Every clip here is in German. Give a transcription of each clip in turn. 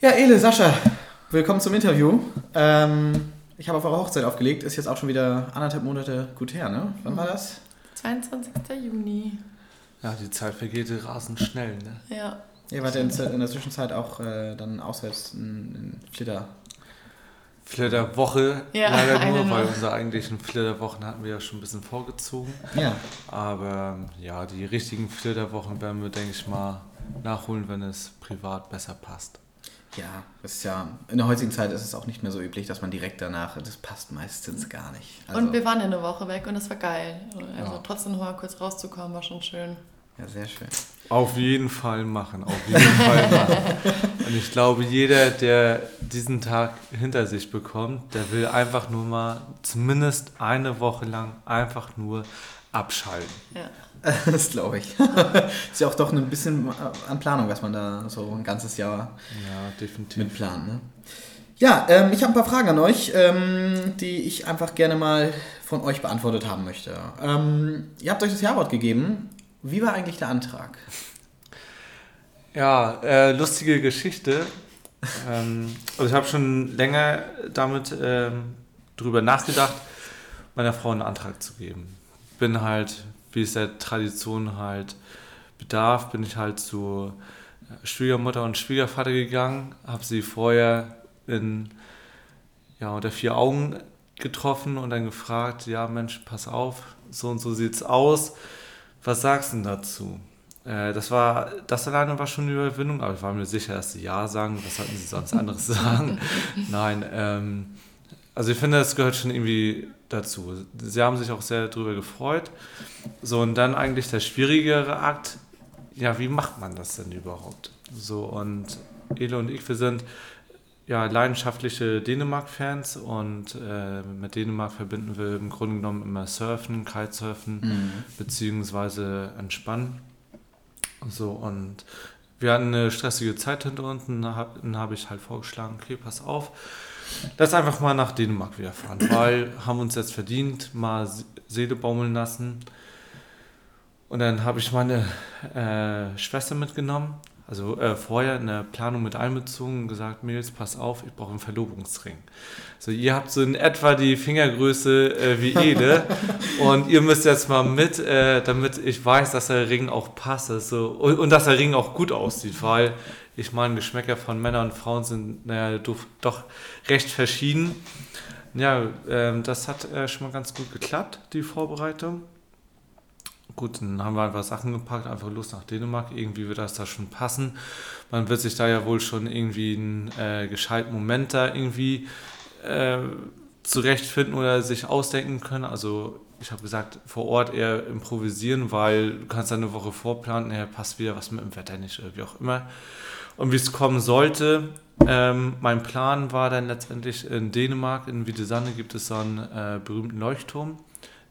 Ja, Ele, Sascha, willkommen zum Interview. Ähm, ich habe auf eure Hochzeit aufgelegt, ist jetzt auch schon wieder anderthalb Monate gut her, ne? Wann war das? 22. Juni. Ja, die Zeit vergeht rasend schnell, ne? Ja. Ihr wart ja in, in der Zwischenzeit auch äh, dann auswärts in, in Flitter. Flitterwoche Ja, leider nur, weil unsere eigentlichen Flitterwochen hatten wir ja schon ein bisschen vorgezogen. Ja. Aber ähm, ja, die richtigen Flitterwochen werden wir, denke ich mal, nachholen, wenn es privat besser passt. Ja, das ist ja, in der heutigen Zeit ist es auch nicht mehr so üblich, dass man direkt danach, das passt meistens gar nicht. Also, Und wir waren ja eine Woche weg und das war geil. Also Ja. trotzdem noch mal kurz rauszukommen, war schon schön. ja, sehr schön. Auf jeden Fall machen, auf jeden Fall machen. Und ich glaube, jeder, der diesen Tag hinter sich bekommt, der will einfach nur mal zumindest eine Woche lang einfach nur abschalten. Ja. Das glaube ich. ist ja auch doch ein bisschen an Planung, was man da so ein ganzes Jahr Ja, mit plant. Ne? Ja, ähm, ich habe ein paar Fragen an euch, ähm, die ich einfach gerne mal von euch beantwortet haben möchte. Ähm, ihr habt euch das Jawort gegeben. Wie war eigentlich der Antrag? Ja, äh, lustige Geschichte. ähm, also ich habe schon länger damit ähm, drüber nachgedacht, meiner Frau einen Antrag zu geben. Bin halt, wie es der Tradition halt bedarf, bin ich halt zu Schwiegermutter und Schwiegervater gegangen, habe sie vorher in ja, unter vier Augen getroffen und dann gefragt, ja Mensch, pass auf, so und so sieht's aus. Was sagst du denn dazu? Äh, das war, das alleine war schon eine Überwindung, aber ich war mir sicher, dass sie Ja sagen. Was sollten sie sonst anderes sagen? Nein, ähm, also ich finde, das gehört schon irgendwie dazu. Sie haben sich auch sehr darüber gefreut. So, und dann eigentlich der schwierigere Akt, ja, wie macht man das denn überhaupt? So, und Ele und ich, wir sind ja leidenschaftliche Dänemark-Fans und äh, mit Dänemark verbinden wir im Grunde genommen immer Surfen, Kitesurfen, beziehungsweise Entspannen. So, und wir hatten eine stressige Zeit hinter uns und dann hab- dann habe ich halt vorgeschlagen, okay, pass auf, lass einfach mal nach Dänemark wieder fahren, weil haben uns jetzt verdient, mal Se- Seele baumeln lassen. Und dann habe ich meine äh, Schwester mitgenommen, also äh, vorher in der Planung mit einbezogen und gesagt, Mädels, pass auf, ich brauche einen Verlobungsring. So, ihr habt so in etwa die Fingergröße äh, wie Ede und ihr müsst jetzt mal mit, äh, damit ich weiß, dass der Ring auch passt so, und, und dass der Ring auch gut aussieht, weil ich meine, Geschmäcker von Männern und Frauen sind naja, doch, recht verschieden. Ja, ähm, das hat äh, schon mal ganz gut geklappt, die Vorbereitung. Gut, dann haben wir einfach Sachen gepackt, einfach los nach Dänemark. Irgendwie wird das da schon passen. Man wird sich da ja wohl schon irgendwie einen äh, gescheiten Moment da irgendwie äh, zurechtfinden oder sich ausdenken können. Also ich habe gesagt, vor Ort eher improvisieren, weil du kannst dann eine Woche vorplanen, ja, passt wieder was mit dem Wetter nicht wie auch immer. Und wie es kommen sollte, ähm, mein Plan war dann letztendlich in Dänemark, in Wiedesanne gibt es so einen äh, berühmten Leuchtturm,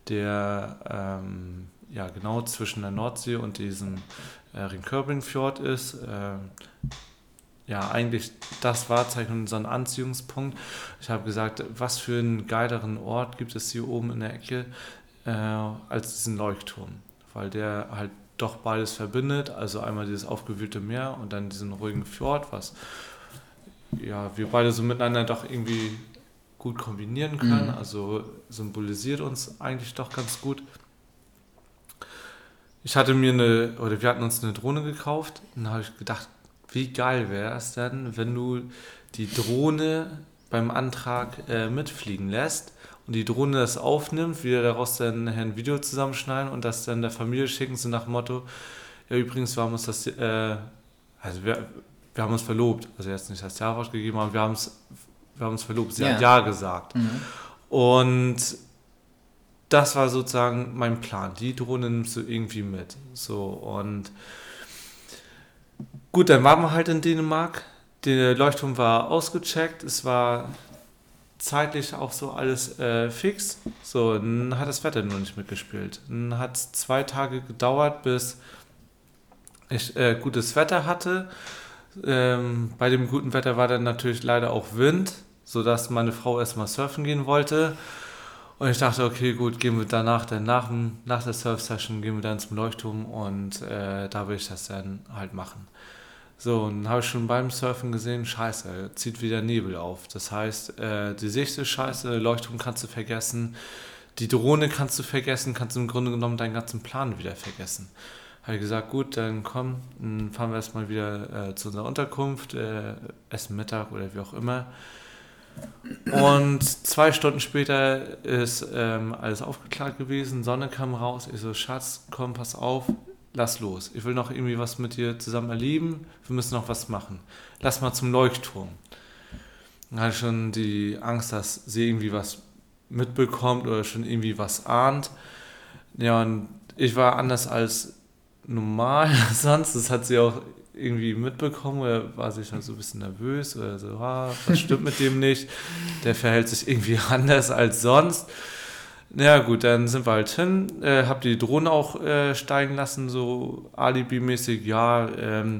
der ähm, ja genau zwischen der Nordsee und diesem äh, Ringkörbing-Fjord ist. Ähm, ja, eigentlich das Wahrzeichen und so ein Anziehungspunkt. Ich habe gesagt, was für einen geileren Ort gibt es hier oben in der Ecke äh, als diesen Leuchtturm, weil der halt doch beides verbindet, also einmal dieses aufgewühlte Meer und dann diesen ruhigen Fjord, was ja, wir beide so miteinander doch irgendwie gut kombinieren können, Mhm. also symbolisiert uns eigentlich doch ganz gut. Ich hatte mir eine, oder wir hatten uns eine Drohne gekauft und da habe ich gedacht, wie geil wäre es denn, wenn du die Drohne beim Antrag äh, mitfliegen lässt und die Drohne das aufnimmt, wir daraus dann nachher ein Video zusammenschneiden und das dann der Familie schicken, so nach dem Motto, ja übrigens, wir haben uns das, äh, also wir, wir haben uns verlobt, also jetzt nicht das Jawort gegeben, aber wir haben es wir haben uns verlobt, sie Ja. hat Ja gesagt. Mhm. Und das war sozusagen mein Plan. Die Drohne nimmst du irgendwie mit. So und gut, dann waren wir halt in Dänemark. Der Leuchtturm war ausgecheckt. Es war zeitlich auch so alles äh, fix. So, dann hat das Wetter nur nicht mitgespielt. Dann hat es zwei Tage gedauert, bis ich äh, gutes Wetter hatte. Ähm, bei dem guten Wetter war dann natürlich leider auch Wind, sodass meine Frau erstmal surfen gehen wollte. Und ich dachte, okay, gut, gehen wir danach, dann nach, nach der Surf-Session gehen wir dann zum Leuchtturm und äh, da will ich das dann halt machen. So, und dann habe ich schon beim Surfen gesehen, scheiße, zieht wieder Nebel auf. Das heißt, äh, die Sicht ist scheiße, Leuchtturm kannst du vergessen, die Drohne kannst du vergessen, kannst du im Grunde genommen deinen ganzen Plan wieder vergessen. Habe ich gesagt, gut, dann komm, dann fahren wir erstmal wieder äh, zu unserer Unterkunft, äh, essen Mittag oder wie auch immer. Und zwei Stunden später ist ähm, alles aufgeklärt gewesen, Sonne kam raus. Ich so, Schatz, komm, pass auf, lass los. Ich will noch irgendwie was mit dir zusammen erleben. Wir müssen noch was machen. Lass mal zum Leuchtturm. Dann hatte ich schon die Angst, dass sie irgendwie was mitbekommt oder schon irgendwie was ahnt. Ja, und ich war anders als normal sonst. Das hat sie auch irgendwie mitbekommen oder war sie schon so ein bisschen nervös oder so, ah, was stimmt mit dem nicht? Der verhält sich irgendwie anders als sonst. Ja gut, dann sind wir halt hin, äh, hab die Drohne auch äh, steigen lassen, so Alibi-mäßig, ja, ähm,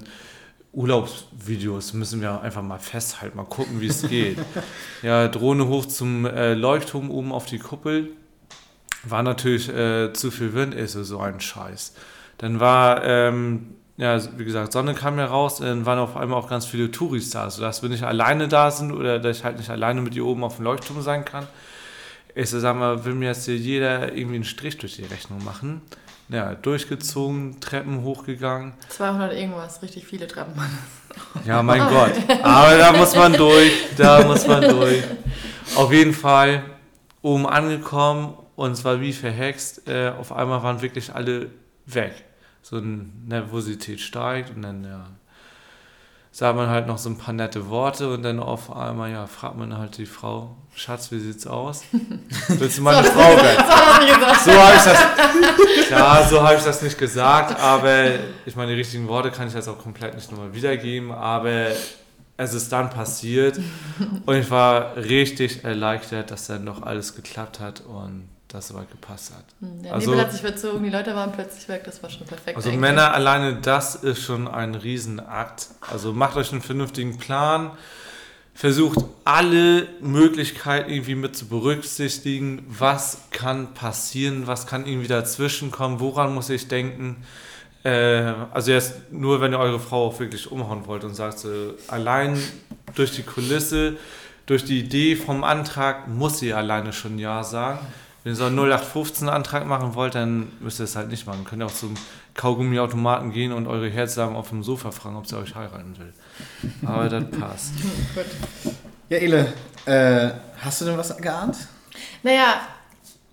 Urlaubsvideos müssen wir einfach mal festhalten, mal gucken, wie es geht. ja, Drohne hoch zum äh, Leuchtturm oben auf die Kuppel. War natürlich äh, zu viel Wind, ist so, so ein Scheiß. Dann war, ähm, ja, wie gesagt, Sonne kam ja raus, dann waren auf einmal auch ganz viele Touris da, sodass wir nicht alleine da sind oder dass ich halt nicht alleine mit ihr oben auf dem Leuchtturm sein kann. Ich so, sag mal, will mir jetzt hier jeder irgendwie einen Strich durch die Rechnung machen. Ja, durchgezogen, Treppen hochgegangen. 200 irgendwas, richtig viele Treppen. Ja, mein Gott. Aber da muss man durch, da muss man durch. Auf jeden Fall oben angekommen und es war wie verhext. Äh, auf einmal waren wirklich alle weg. So eine Nervosität steigt und dann, ja, sagt man halt noch so ein paar nette Worte und dann auf einmal, ja, fragt man halt die Frau, Schatz, wie sieht's aus? Willst du meine so, Frau werden? So habe ich das, ja, so habe ich das nicht gesagt, aber ich meine, die richtigen Worte kann ich jetzt auch komplett nicht nochmal wiedergeben, aber es ist dann passiert und ich war richtig erleichtert, dass dann doch alles geklappt hat und das soweit gepasst hat. Hm, der also, Nebel hat sich verzogen, die Leute waren plötzlich weg, das war schon perfekt. Also eigentlich. Männer alleine, das ist schon ein Riesenakt. Also macht euch einen vernünftigen Plan, versucht alle Möglichkeiten irgendwie mit zu berücksichtigen, was kann passieren, was kann irgendwie dazwischen kommen, woran muss ich denken. Äh, also jetzt nur, wenn ihr eure Frau auch wirklich umhauen wollt und sagt, so, allein durch die Kulisse, durch die Idee vom Antrag muss sie alleine schon Ja sagen wenn ihr so einen 0815-Antrag machen wollt, dann müsst ihr es halt nicht machen. Könnt ihr auch zum Kaugummiautomaten gehen und eure Herzsagen auf dem Sofa fragen, ob sie euch heiraten will. Aber das passt. Gut. Ja, Ele, äh, hast du denn was geahnt? Naja,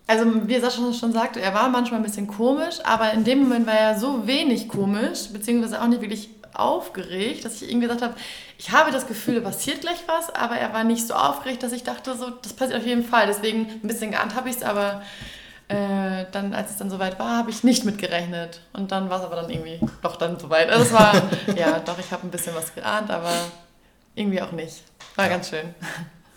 also wie Sascha schon sagte, er war manchmal ein bisschen komisch, aber in dem Moment war er so wenig komisch, beziehungsweise auch nicht wirklich aufgeregt, dass ich ihm gesagt habe, ich habe das Gefühl, da passiert gleich was, aber er war nicht so aufgeregt, dass ich dachte, so, das passiert auf jeden Fall. Deswegen ein bisschen geahnt habe ich es, aber äh, dann, als es dann soweit war, habe ich nicht mitgerechnet. Und dann war es aber dann irgendwie doch dann soweit. Also es war, ja, doch, ich habe ein bisschen was geahnt, aber irgendwie auch nicht. War ganz schön.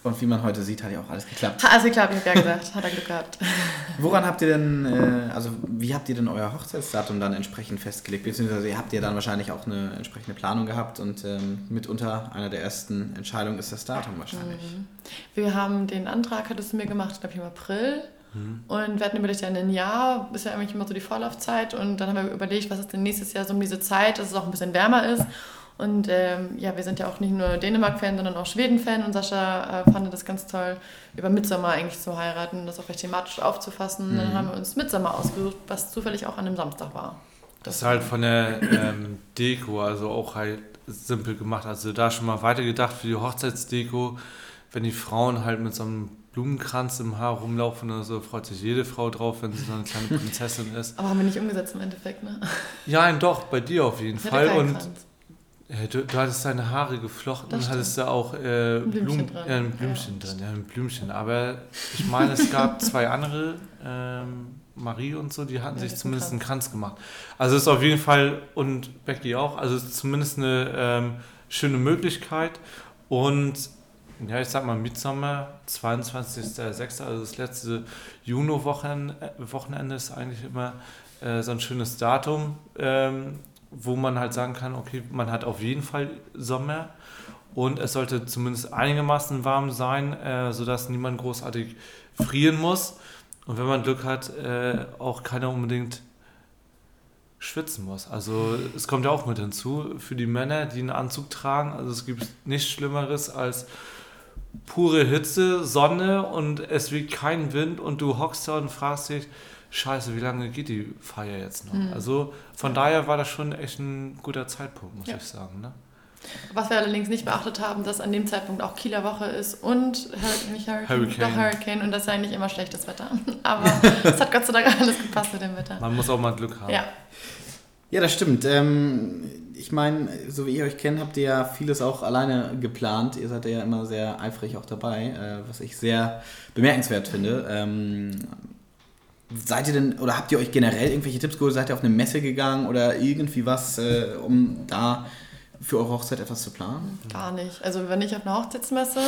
Und wie man heute sieht, hat ja auch alles geklappt. Hat alles geklappt, ich habe ja gesagt. Hat er Glück gehabt. Woran habt ihr denn, äh, also wie habt ihr denn euer Hochzeitsdatum dann entsprechend festgelegt? Beziehungsweise ihr habt ja dann wahrscheinlich auch eine entsprechende Planung gehabt und ähm, mitunter einer der ersten Entscheidungen ist das Datum wahrscheinlich. Mhm. Wir haben den Antrag, hattest du mir gemacht, glaube ich, im April. Mhm. Und wir hatten überlegt, ja, ein Jahr ist ja eigentlich immer so die Vorlaufzeit. Und dann haben wir überlegt, was ist denn nächstes Jahr so um diese Zeit, dass es auch ein bisschen wärmer ist. Und ähm, ja, wir sind ja auch nicht nur Dänemark-Fan, sondern auch Schweden-Fan. Und Sascha äh, fand das ganz toll, über Mitsommer eigentlich zu heiraten, das auch recht thematisch aufzufassen. Mhm. Dann haben wir uns Mitsommer ausgesucht, was zufällig auch an einem Samstag war. Das, ist halt von der ähm, Deko, also auch halt simpel gemacht. Also da schon mal weitergedacht für die Hochzeitsdeko. Wenn die Frauen halt mit so einem Blumenkranz im Haar rumlaufen oder so, freut sich jede Frau drauf, wenn sie so eine kleine Prinzessin ist. Aber haben wir nicht umgesetzt im Endeffekt, ne? Ja, doch, bei dir auf jeden ich Fall. Und Kranz. Du, du, hattest deine Haare geflochten und hattest da auch äh, ein Blümchen, Blum, drin. Ja, ein Blümchen ja, drin, ja, ein Blümchen. Aber ich meine, es gab zwei andere, ähm, Marie und so, die hatten ja, sich zumindest einen Kranz gemacht. Also es ist auf jeden Fall, und Becky auch, also es ist zumindest eine ähm, schöne Möglichkeit. Und ja, ich sag mal, Mitsommer, 22.06., also das letzte Juni-Wochenende ist eigentlich immer äh, so ein schönes Datum. Ähm, wo man halt sagen kann, okay, man hat auf jeden Fall Sommer und es sollte zumindest einigermaßen warm sein, äh, sodass niemand großartig frieren muss. Und wenn man Glück hat, äh, auch keiner unbedingt schwitzen muss. Also es kommt ja auch mit hinzu, für die Männer, die einen Anzug tragen, also es gibt nichts Schlimmeres als pure Hitze, Sonne und es weht kein Wind und du hockst da und fragst dich, scheiße, wie lange geht die Feier jetzt noch? Mhm. Also von daher war das schon echt ein guter Zeitpunkt, muss ja. ich sagen. Ne? Was wir allerdings nicht beachtet haben, dass an dem Zeitpunkt auch Kieler Woche ist und nicht Hurricane, Hurricane. Doch Hurricane und das ist ja eigentlich immer schlechtes Wetter. Aber es hat Gott sei Dank alles gepasst mit dem Wetter. Man muss auch mal Glück haben. Ja, ja das stimmt. Ähm, ich meine, so wie ich euch kenne, habt ihr ja vieles auch alleine geplant. Ihr seid ja immer sehr eifrig auch dabei, äh, was ich sehr bemerkenswert finde. Seid ihr denn, oder habt ihr euch generell irgendwelche Tipps geholt? Seid ihr auf eine Messe gegangen oder irgendwie was, äh, um da für eure Hochzeit etwas zu planen? Gar nicht. Also wir waren nicht auf einer Hochzeitsmesse.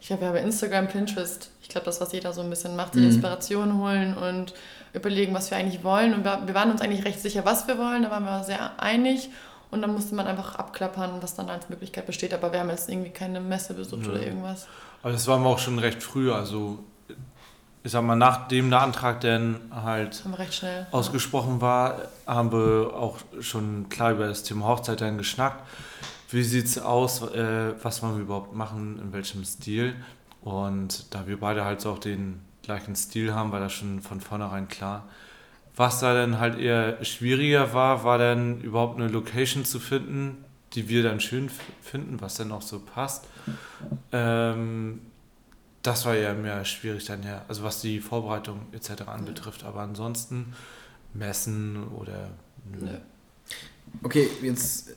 Ich habe ja bei Instagram, Pinterest, ich glaube, das, was jeder so ein bisschen macht, die mhm. Inspiration holen und überlegen, was wir eigentlich wollen. Und wir, wir waren uns eigentlich recht sicher, was wir wollen. Da waren wir sehr einig. Und dann musste man einfach abklappern, was dann als Möglichkeit besteht. Aber wir haben jetzt irgendwie keine Messe besucht ja. oder irgendwas. Aber das waren wir auch schon recht früh. Also ich sag mal, nachdem der Antrag dann halt ausgesprochen war, haben wir auch schon klar über das Thema Hochzeit dann geschnackt. Wie sieht es aus, äh, was wollen wir überhaupt machen, in welchem Stil? Und da wir beide halt so auch den gleichen Stil haben, war das schon von vornherein klar. Was da dann halt eher schwieriger war, war dann überhaupt eine Location zu finden, die wir dann schön finden, was dann auch so passt. Ähm, das war ja mehr schwierig dann ja, also was die Vorbereitung etc. anbetrifft. Aber ansonsten Messen oder nö. Okay, jetzt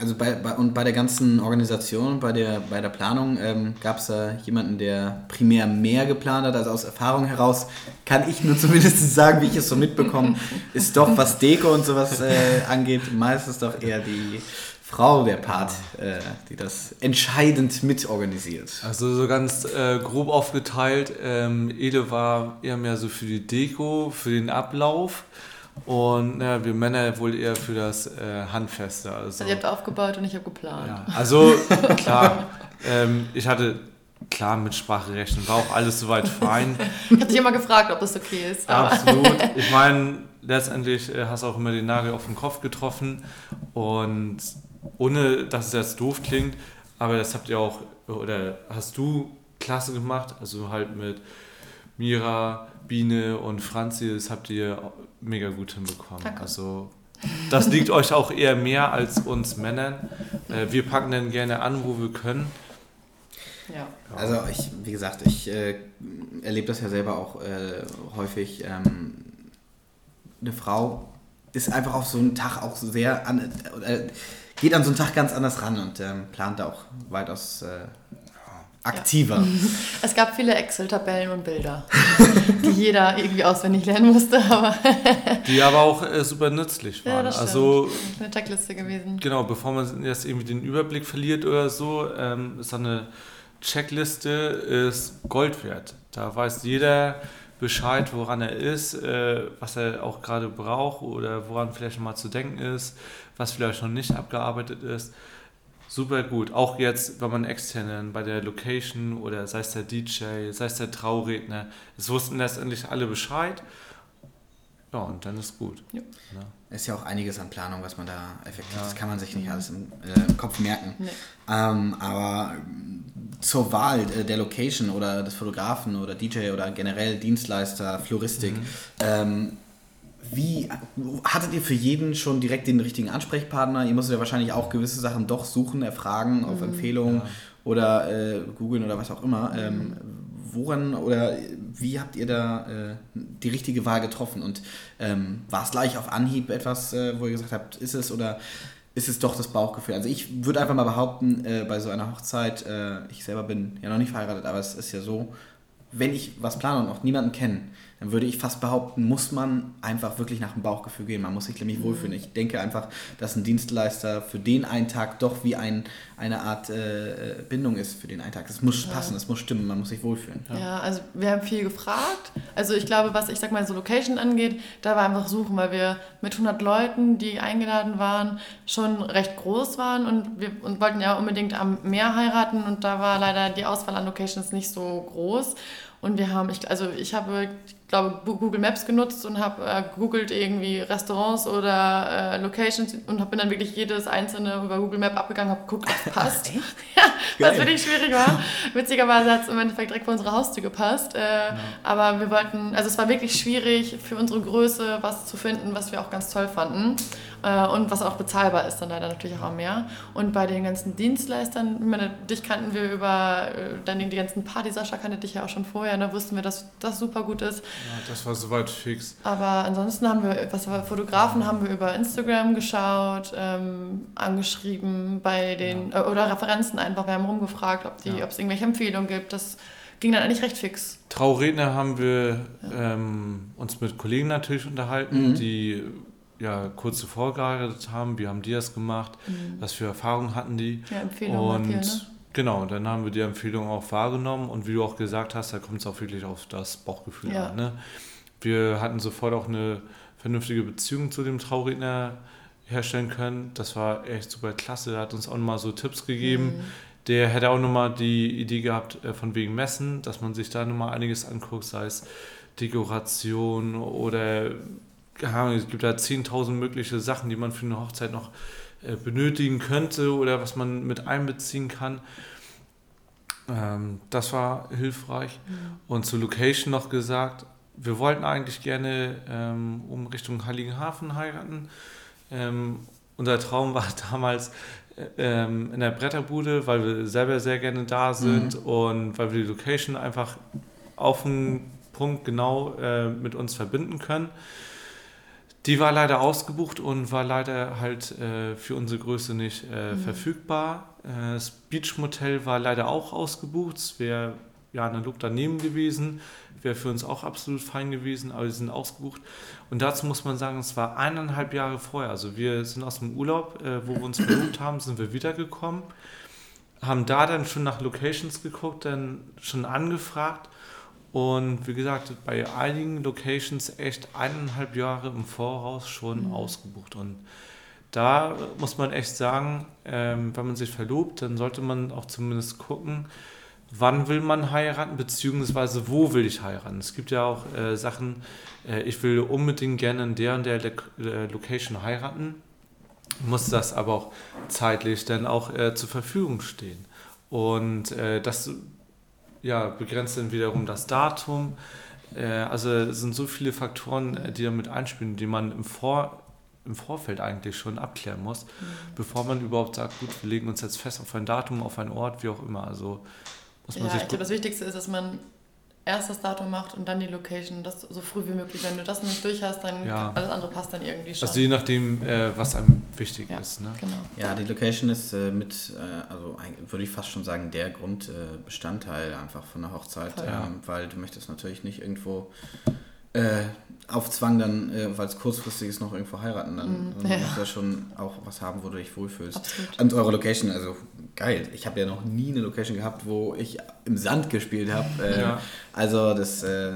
also bei, bei, und bei der ganzen Organisation, bei der, bei der Planung, ähm, gab es da jemanden, der primär mehr geplant hat? Also aus Erfahrung heraus kann ich nur zumindest sagen, wie ich es so mitbekomme, ist doch, was Deko und sowas äh, angeht, meistens doch eher die Frau der Part, äh, die das entscheidend mitorganisiert. Also so ganz äh, grob aufgeteilt, ähm, Ede war eher mehr so für die Deko, für den Ablauf. Und ja, wir Männer wohl eher für das äh, Handfeste. Also, also ihr habt aufgebaut und ich habe geplant. Ja, also klar, ähm, ich hatte klar mit Sprachrechten, war auch alles soweit fein. ich hatte dich immer gefragt, ob das okay ist. Absolut. Ich meine, letztendlich äh, hast du auch immer den Nagel auf den Kopf getroffen und ohne dass es jetzt doof klingt, aber das habt ihr auch, oder hast du klasse gemacht, also halt mit Mira, Biene und Franzi, das habt ihr mega gut hinbekommen. Danke. Also das liegt euch auch eher mehr als uns Männern. Äh, wir packen dann gerne an, wo wir können. Ja. Also ich, wie gesagt, ich äh, erlebe das ja selber auch äh, häufig. Ähm, eine Frau ist einfach auf so einen Tag auch sehr an, äh, geht an so einen Tag ganz anders ran und ähm, plant auch weitaus äh, aktiver. Ja. Es gab viele Excel-Tabellen und Bilder, die jeder irgendwie auswendig lernen musste. Aber die aber auch äh, super nützlich waren. Ja, das also eine Checkliste gewesen. Genau, bevor man jetzt irgendwie den Überblick verliert oder so, ähm, ist eine Checkliste ist Gold wert. Da weiß jeder Bescheid, woran er ist, äh, was er auch gerade braucht oder woran vielleicht mal zu denken ist, was vielleicht noch nicht abgearbeitet ist super gut. Auch jetzt, wenn man externen bei der Location oder sei es der DJ, sei es der Trauredner, es wussten letztendlich alle Bescheid. Ja, und dann ist gut. Ja. Ja. Ist ja auch einiges an Planung, was man da effektiv, ja. das kann man sich nicht alles im, äh, im Kopf merken. Nee. Ähm, aber zur Wahl äh, der Location oder des Fotografen oder DJ oder generell Dienstleister, Floristik, mhm. ähm, wie hattet ihr für jeden schon direkt den richtigen Ansprechpartner? Ihr musstet ja wahrscheinlich auch gewisse Sachen doch suchen, erfragen auf mhm, Empfehlungen ja. oder äh, googeln oder was auch immer. Mhm. Ähm, woran oder wie habt ihr da äh, die richtige Wahl getroffen? Und ähm, war es gleich auf Anhieb etwas, äh, wo ihr gesagt habt, ist es oder ist es doch das Bauchgefühl? Also ich würde einfach mal behaupten, äh, bei so einer Hochzeit, äh, ich selber bin ja noch nicht verheiratet, aber es ist ja so, wenn ich was plane und auch niemanden kenne, dann würde ich fast behaupten, muss man einfach wirklich nach dem Bauchgefühl gehen. Man muss sich nämlich wohlfühlen. Mhm. Ich denke einfach, dass ein Dienstleister für den einen Tag doch wie ein, eine Art äh, Bindung ist für den einen Tag. Es muss ja. passen, es muss stimmen, man muss sich wohlfühlen. Ja. ja. also wir haben viel gefragt. Also ich glaube, was ich sag mal so Location angeht, da war einfach suchen, weil wir mit 100 Leuten, die eingeladen waren, schon recht groß waren und wir und wollten ja unbedingt am Meer heiraten und da war leider die Auswahl an Locations nicht so groß. Und wir haben, ich, also ich habe, glaube, Google Maps genutzt und habe äh, googelt irgendwie Restaurants oder äh, Locations und hab, bin dann wirklich jedes einzelne über Google Map abgegangen, habe geguckt, ob es passt. ja, was wirklich schwierig war. Witzigerweise hat es im Endeffekt direkt vor unsere Haustür gepasst. Äh, ja. Aber wir wollten, also es war wirklich schwierig für unsere Größe was zu finden, was wir auch ganz toll fanden. Äh, und was auch bezahlbar ist, dann leider natürlich auch am Meer. Und bei den ganzen Dienstleistern, ich meine, dich kannten wir über äh, dann die ganzen Party, Sascha kannte dich ja auch schon vorher, da ne, wussten wir, dass das super gut ist. Ja, das war soweit fix. Aber ansonsten haben wir, was war Fotografen haben wir über Instagram geschaut, ähm, angeschrieben bei den, ja. äh, oder Referenzen einfach, wir haben rumgefragt, ob ja. es irgendwelche Empfehlungen gibt. Das ging dann eigentlich recht fix. Trauredner haben wir ähm, uns mit Kollegen natürlich unterhalten, mhm. die ja kurz zuvor geheiratet haben, wie haben die das gemacht, mhm. was für Erfahrungen hatten die. Ja, Empfehlungen. Und hier, ne? genau, dann haben wir die Empfehlung auch wahrgenommen und wie du auch gesagt hast, da kommt es auch wirklich auf das Bauchgefühl ja. an. Ne? Wir hatten sofort auch eine vernünftige Beziehung zu dem Trauredner herstellen können. Das war echt super klasse. Er hat uns auch nochmal so Tipps gegeben. Mhm. Der hätte auch nochmal die Idee gehabt, äh, von wegen Messen, dass man sich da nochmal einiges anguckt, sei es Dekoration oder es gibt da 10.000 mögliche Sachen, die man für eine Hochzeit noch äh, benötigen könnte oder was man mit einbeziehen kann. Ähm, das war hilfreich. Mhm. Und zur Location noch gesagt, wir wollten eigentlich gerne ähm, um Richtung Heiligenhafen heiraten. Ähm, unser Traum war damals äh, in der Bretterbude, weil wir selber sehr gerne da sind mhm. und weil wir die Location einfach auf den Punkt genau äh, mit uns verbinden können. Die war leider ausgebucht und war leider halt äh, für unsere Größe nicht äh, mhm. verfügbar. Äh, das Beach Motel war leider auch ausgebucht. Es wäre ja eine Look daneben gewesen. Wäre für uns auch absolut fein gewesen, aber sie sind ausgebucht. Und dazu muss man sagen, es war eineinhalb Jahre vorher. Also wir sind aus dem Urlaub, äh, wo wir uns verlobt haben, sind wir wiedergekommen, haben da dann schon nach Locations geguckt, dann schon angefragt und wie gesagt, bei einigen Locations echt eineinhalb Jahre im Voraus schon mhm. ausgebucht. Und da muss man echt sagen, ähm, wenn man sich verlobt, dann sollte man auch zumindest gucken, wann will man heiraten, beziehungsweise wo will ich heiraten. Es gibt ja auch äh, Sachen, äh, ich will unbedingt gerne in der und der Le äh, Location heiraten, muss das aber auch zeitlich dann auch äh, zur Verfügung stehen. Und äh, das ja, begrenzt dann wiederum das Datum. Äh, also es sind so viele Faktoren, äh, die damit einspielen, die man im, Vor, im Vorfeld eigentlich schon abklären muss, mhm. bevor man überhaupt sagt, gut, wir legen uns jetzt fest auf ein Datum, auf einen Ort, wie auch immer. Also muss man ja, sich ich glaube, das Wichtigste ist, dass man erst das Datum macht und dann die Location, das so früh wie möglich. Wenn du das nicht durch hast, dann ja. alles andere passt dann irgendwie schon. Also je nachdem, äh, was einem wichtig ja, ist. Ne? Genau. Ja, die Location ist äh, mit, äh, also würde ich fast schon sagen, der Grundbestandteil einfach von der Hochzeit, ähm, weil du möchtest natürlich nicht irgendwo äh, auf Zwang dann, äh, weil es kurzfristig ist, noch irgendwo heiraten. Dann, mm, dann ja. musst du ja schon auch was haben, wo du dich wohlfühlst. Absolut. Und eure Location, also geil. Ich habe ja noch nie eine Location gehabt, wo ich im Sand gespielt habe. Äh, ja. Also das, äh,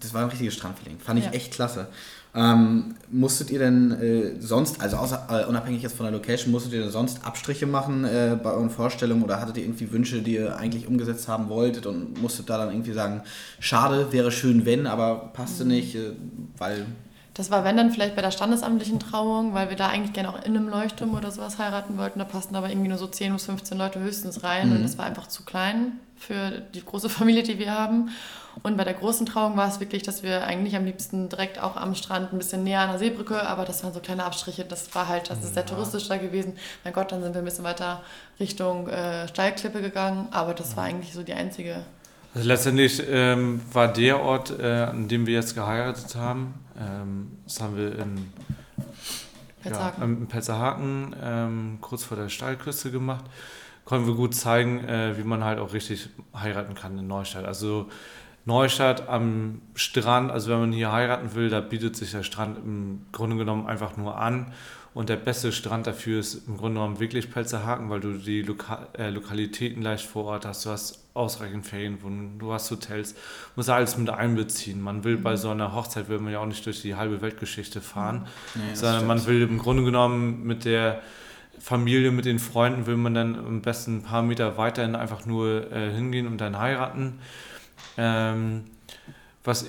das war ein richtiges Strandfeeling. Fand ich ja. echt klasse. Ähm, musstet ihr denn äh, sonst, also außer, äh, unabhängig jetzt von der Location, musstet ihr denn sonst Abstriche machen äh, bei euren Vorstellungen oder hattet ihr irgendwie Wünsche, die ihr eigentlich umgesetzt haben wolltet und musstet da dann irgendwie sagen, schade, wäre schön, wenn, aber passte mhm. nicht, äh, weil das war, wenn dann vielleicht bei der standesamtlichen Trauung, weil wir da eigentlich gerne auch in einem Leuchtturm oder sowas heiraten wollten. Da passten aber irgendwie nur so 10 bis 15 Leute höchstens rein mhm. und das war einfach zu klein für die große Familie, die wir haben. Und bei der großen Trauung war es wirklich, dass wir eigentlich am liebsten direkt auch am Strand ein bisschen näher an der Seebrücke, aber das waren so kleine Abstriche. Das war halt, das ist sehr touristisch da gewesen. Mein Gott, dann sind wir ein bisschen weiter Richtung äh, Steilklippe gegangen, aber das war eigentlich so die einzige. Also letztendlich ähm, war der Ort, äh, an dem wir jetzt geheiratet haben, ähm, das haben wir in Petzerhaken, ja, in Petzerhaken ähm, kurz vor der Steilküste gemacht. Konnten wir gut zeigen, äh, wie man halt auch richtig heiraten kann in Neustadt. Also Neustadt am Strand, also wenn man hier heiraten will, da bietet sich der Strand im Grunde genommen einfach nur an. Und der beste Strand dafür ist im Grunde genommen wirklich Pelzerhaken, weil du die Loka äh, Lokalitäten leicht vor Ort hast. Du hast ausreichend Ferienwohnungen, du hast Hotels, musst alles mit einbeziehen. Man will mhm. bei so einer Hochzeit, will man ja auch nicht durch die halbe Weltgeschichte fahren, nee, sondern man will im Grunde genommen mit der Familie, mit den Freunden, will man dann am besten ein paar Meter weiterhin einfach nur äh, hingehen und dann heiraten. Ähm, was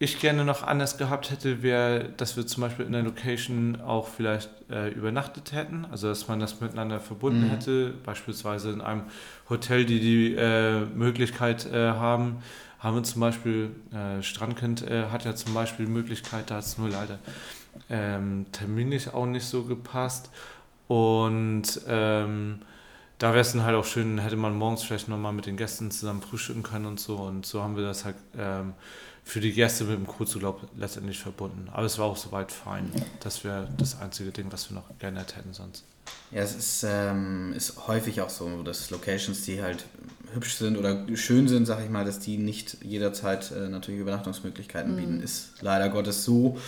ich gerne noch anders gehabt hätte, wäre, dass wir zum Beispiel in der Location auch vielleicht äh, übernachtet hätten, also dass man das miteinander verbunden mhm. hätte, beispielsweise in einem Hotel, die die äh, Möglichkeit äh, haben, haben wir zum Beispiel, äh, Strandkind äh, hat ja zum Beispiel die Möglichkeit, da hat es nur leider ähm, terminlich auch nicht so gepasst. Und ähm, da wäre es dann halt auch schön, hätte man morgens vielleicht nochmal mit den Gästen zusammen frühstücken können und so und so haben wir das halt ähm, für die Gäste mit dem Kurzurlaub letztendlich verbunden. Aber es war auch soweit fein. Das wäre das einzige Ding, was wir noch geändert hätten sonst. Ja, es ist, ähm, ist häufig auch so, dass Locations, die halt hübsch sind oder schön sind, sag ich mal, dass die nicht jederzeit äh, natürlich Übernachtungsmöglichkeiten mhm. bieten. Ist leider Gottes so.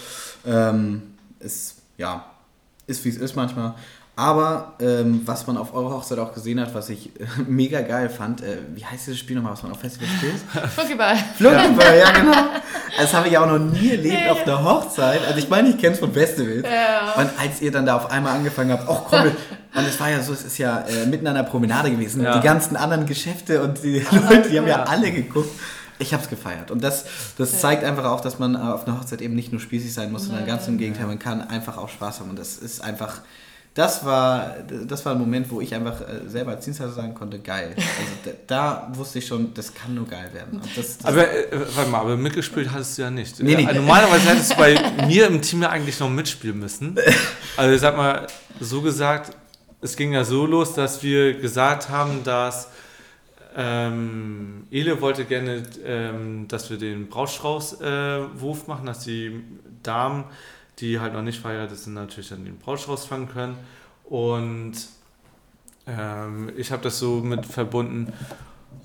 Ähm, ist, ja, ist wie es ist manchmal. Aber ähm, was man auf eurer Hochzeit auch gesehen hat, was ich äh, mega geil fand, äh, wie heißt dieses Spiel nochmal, was man auf Festivals spielt? Flunkyball. Flunkyball, ja. ja genau. Das habe ich auch noch nie erlebt auf der Hochzeit. Also ich meine, ich kenne es von Festivals. Ja. Und als ihr dann da auf einmal angefangen habt, ach komm, und es war ja so, es ist ja äh, mitten an der Promenade gewesen. Ja. Die ganzen anderen Geschäfte und die Leute, die haben ja alle geguckt. Ich habe es gefeiert. Und das, das zeigt einfach auch, dass man auf einer Hochzeit eben nicht nur spießig sein muss, sondern ganz im Gegenteil, man kann einfach auch Spaß haben. Und das ist einfach das war, das war ein Moment, wo ich einfach äh, selber als Dienstleister sagen konnte, geil. Also da, da, wusste ich schon, das kann nur geil werden. Das, das aber äh, warte mal, aber mitgespielt hattest du ja nicht. Nee, nee. Also, normalerweise hättest du bei mir im Team ja eigentlich noch mitspielen müssen. Also ich sag mal, so gesagt, es ging ja so los, dass wir gesagt haben, dass ähm, Ele wollte gerne, ähm, dass wir den Brautstrauß-Wurf äh, machen, dass die Damen die halt noch nicht verheiratet sind, natürlich dann den Brautstrauß fangen können. Und ähm, ich habe das so mit verbunden.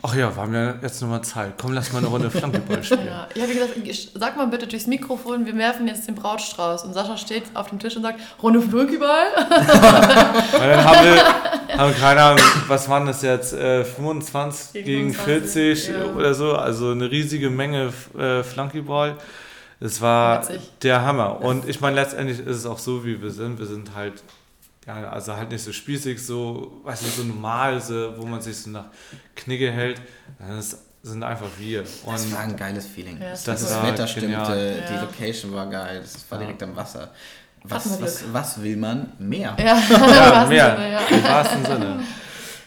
Ach ja, wir haben ja jetzt nochmal Zeit. Komm, lass mal eine Runde Flankeball spielen. Ja, ja, wie gesagt, sag mal bitte durchs Mikrofon, wir werfen jetzt den Brautstrauß. Und Sascha steht auf dem Tisch und sagt, Runde Flunkyball. dann haben wir, haben keine Ahnung, was waren das jetzt, äh, 25 gegen, gegen 40 ja. oder so. Also eine riesige Menge äh, Flunkyball. Es war Witzig. der Hammer. Und ich meine, letztendlich ist es auch so, wie wir sind. Wir sind halt, ja, also halt nicht so spießig, so, weiß nicht, so normal, so, wo man sich so nach Knigge hält. Das sind einfach wir. Und das war ein geiles Feeling. Ja, das, das, das Wetter stimmte, ja. die Location war geil, das war direkt am Wasser. Was, was, was will man? Mehr. Ja, ja mehr. Im wahrsten Sinne.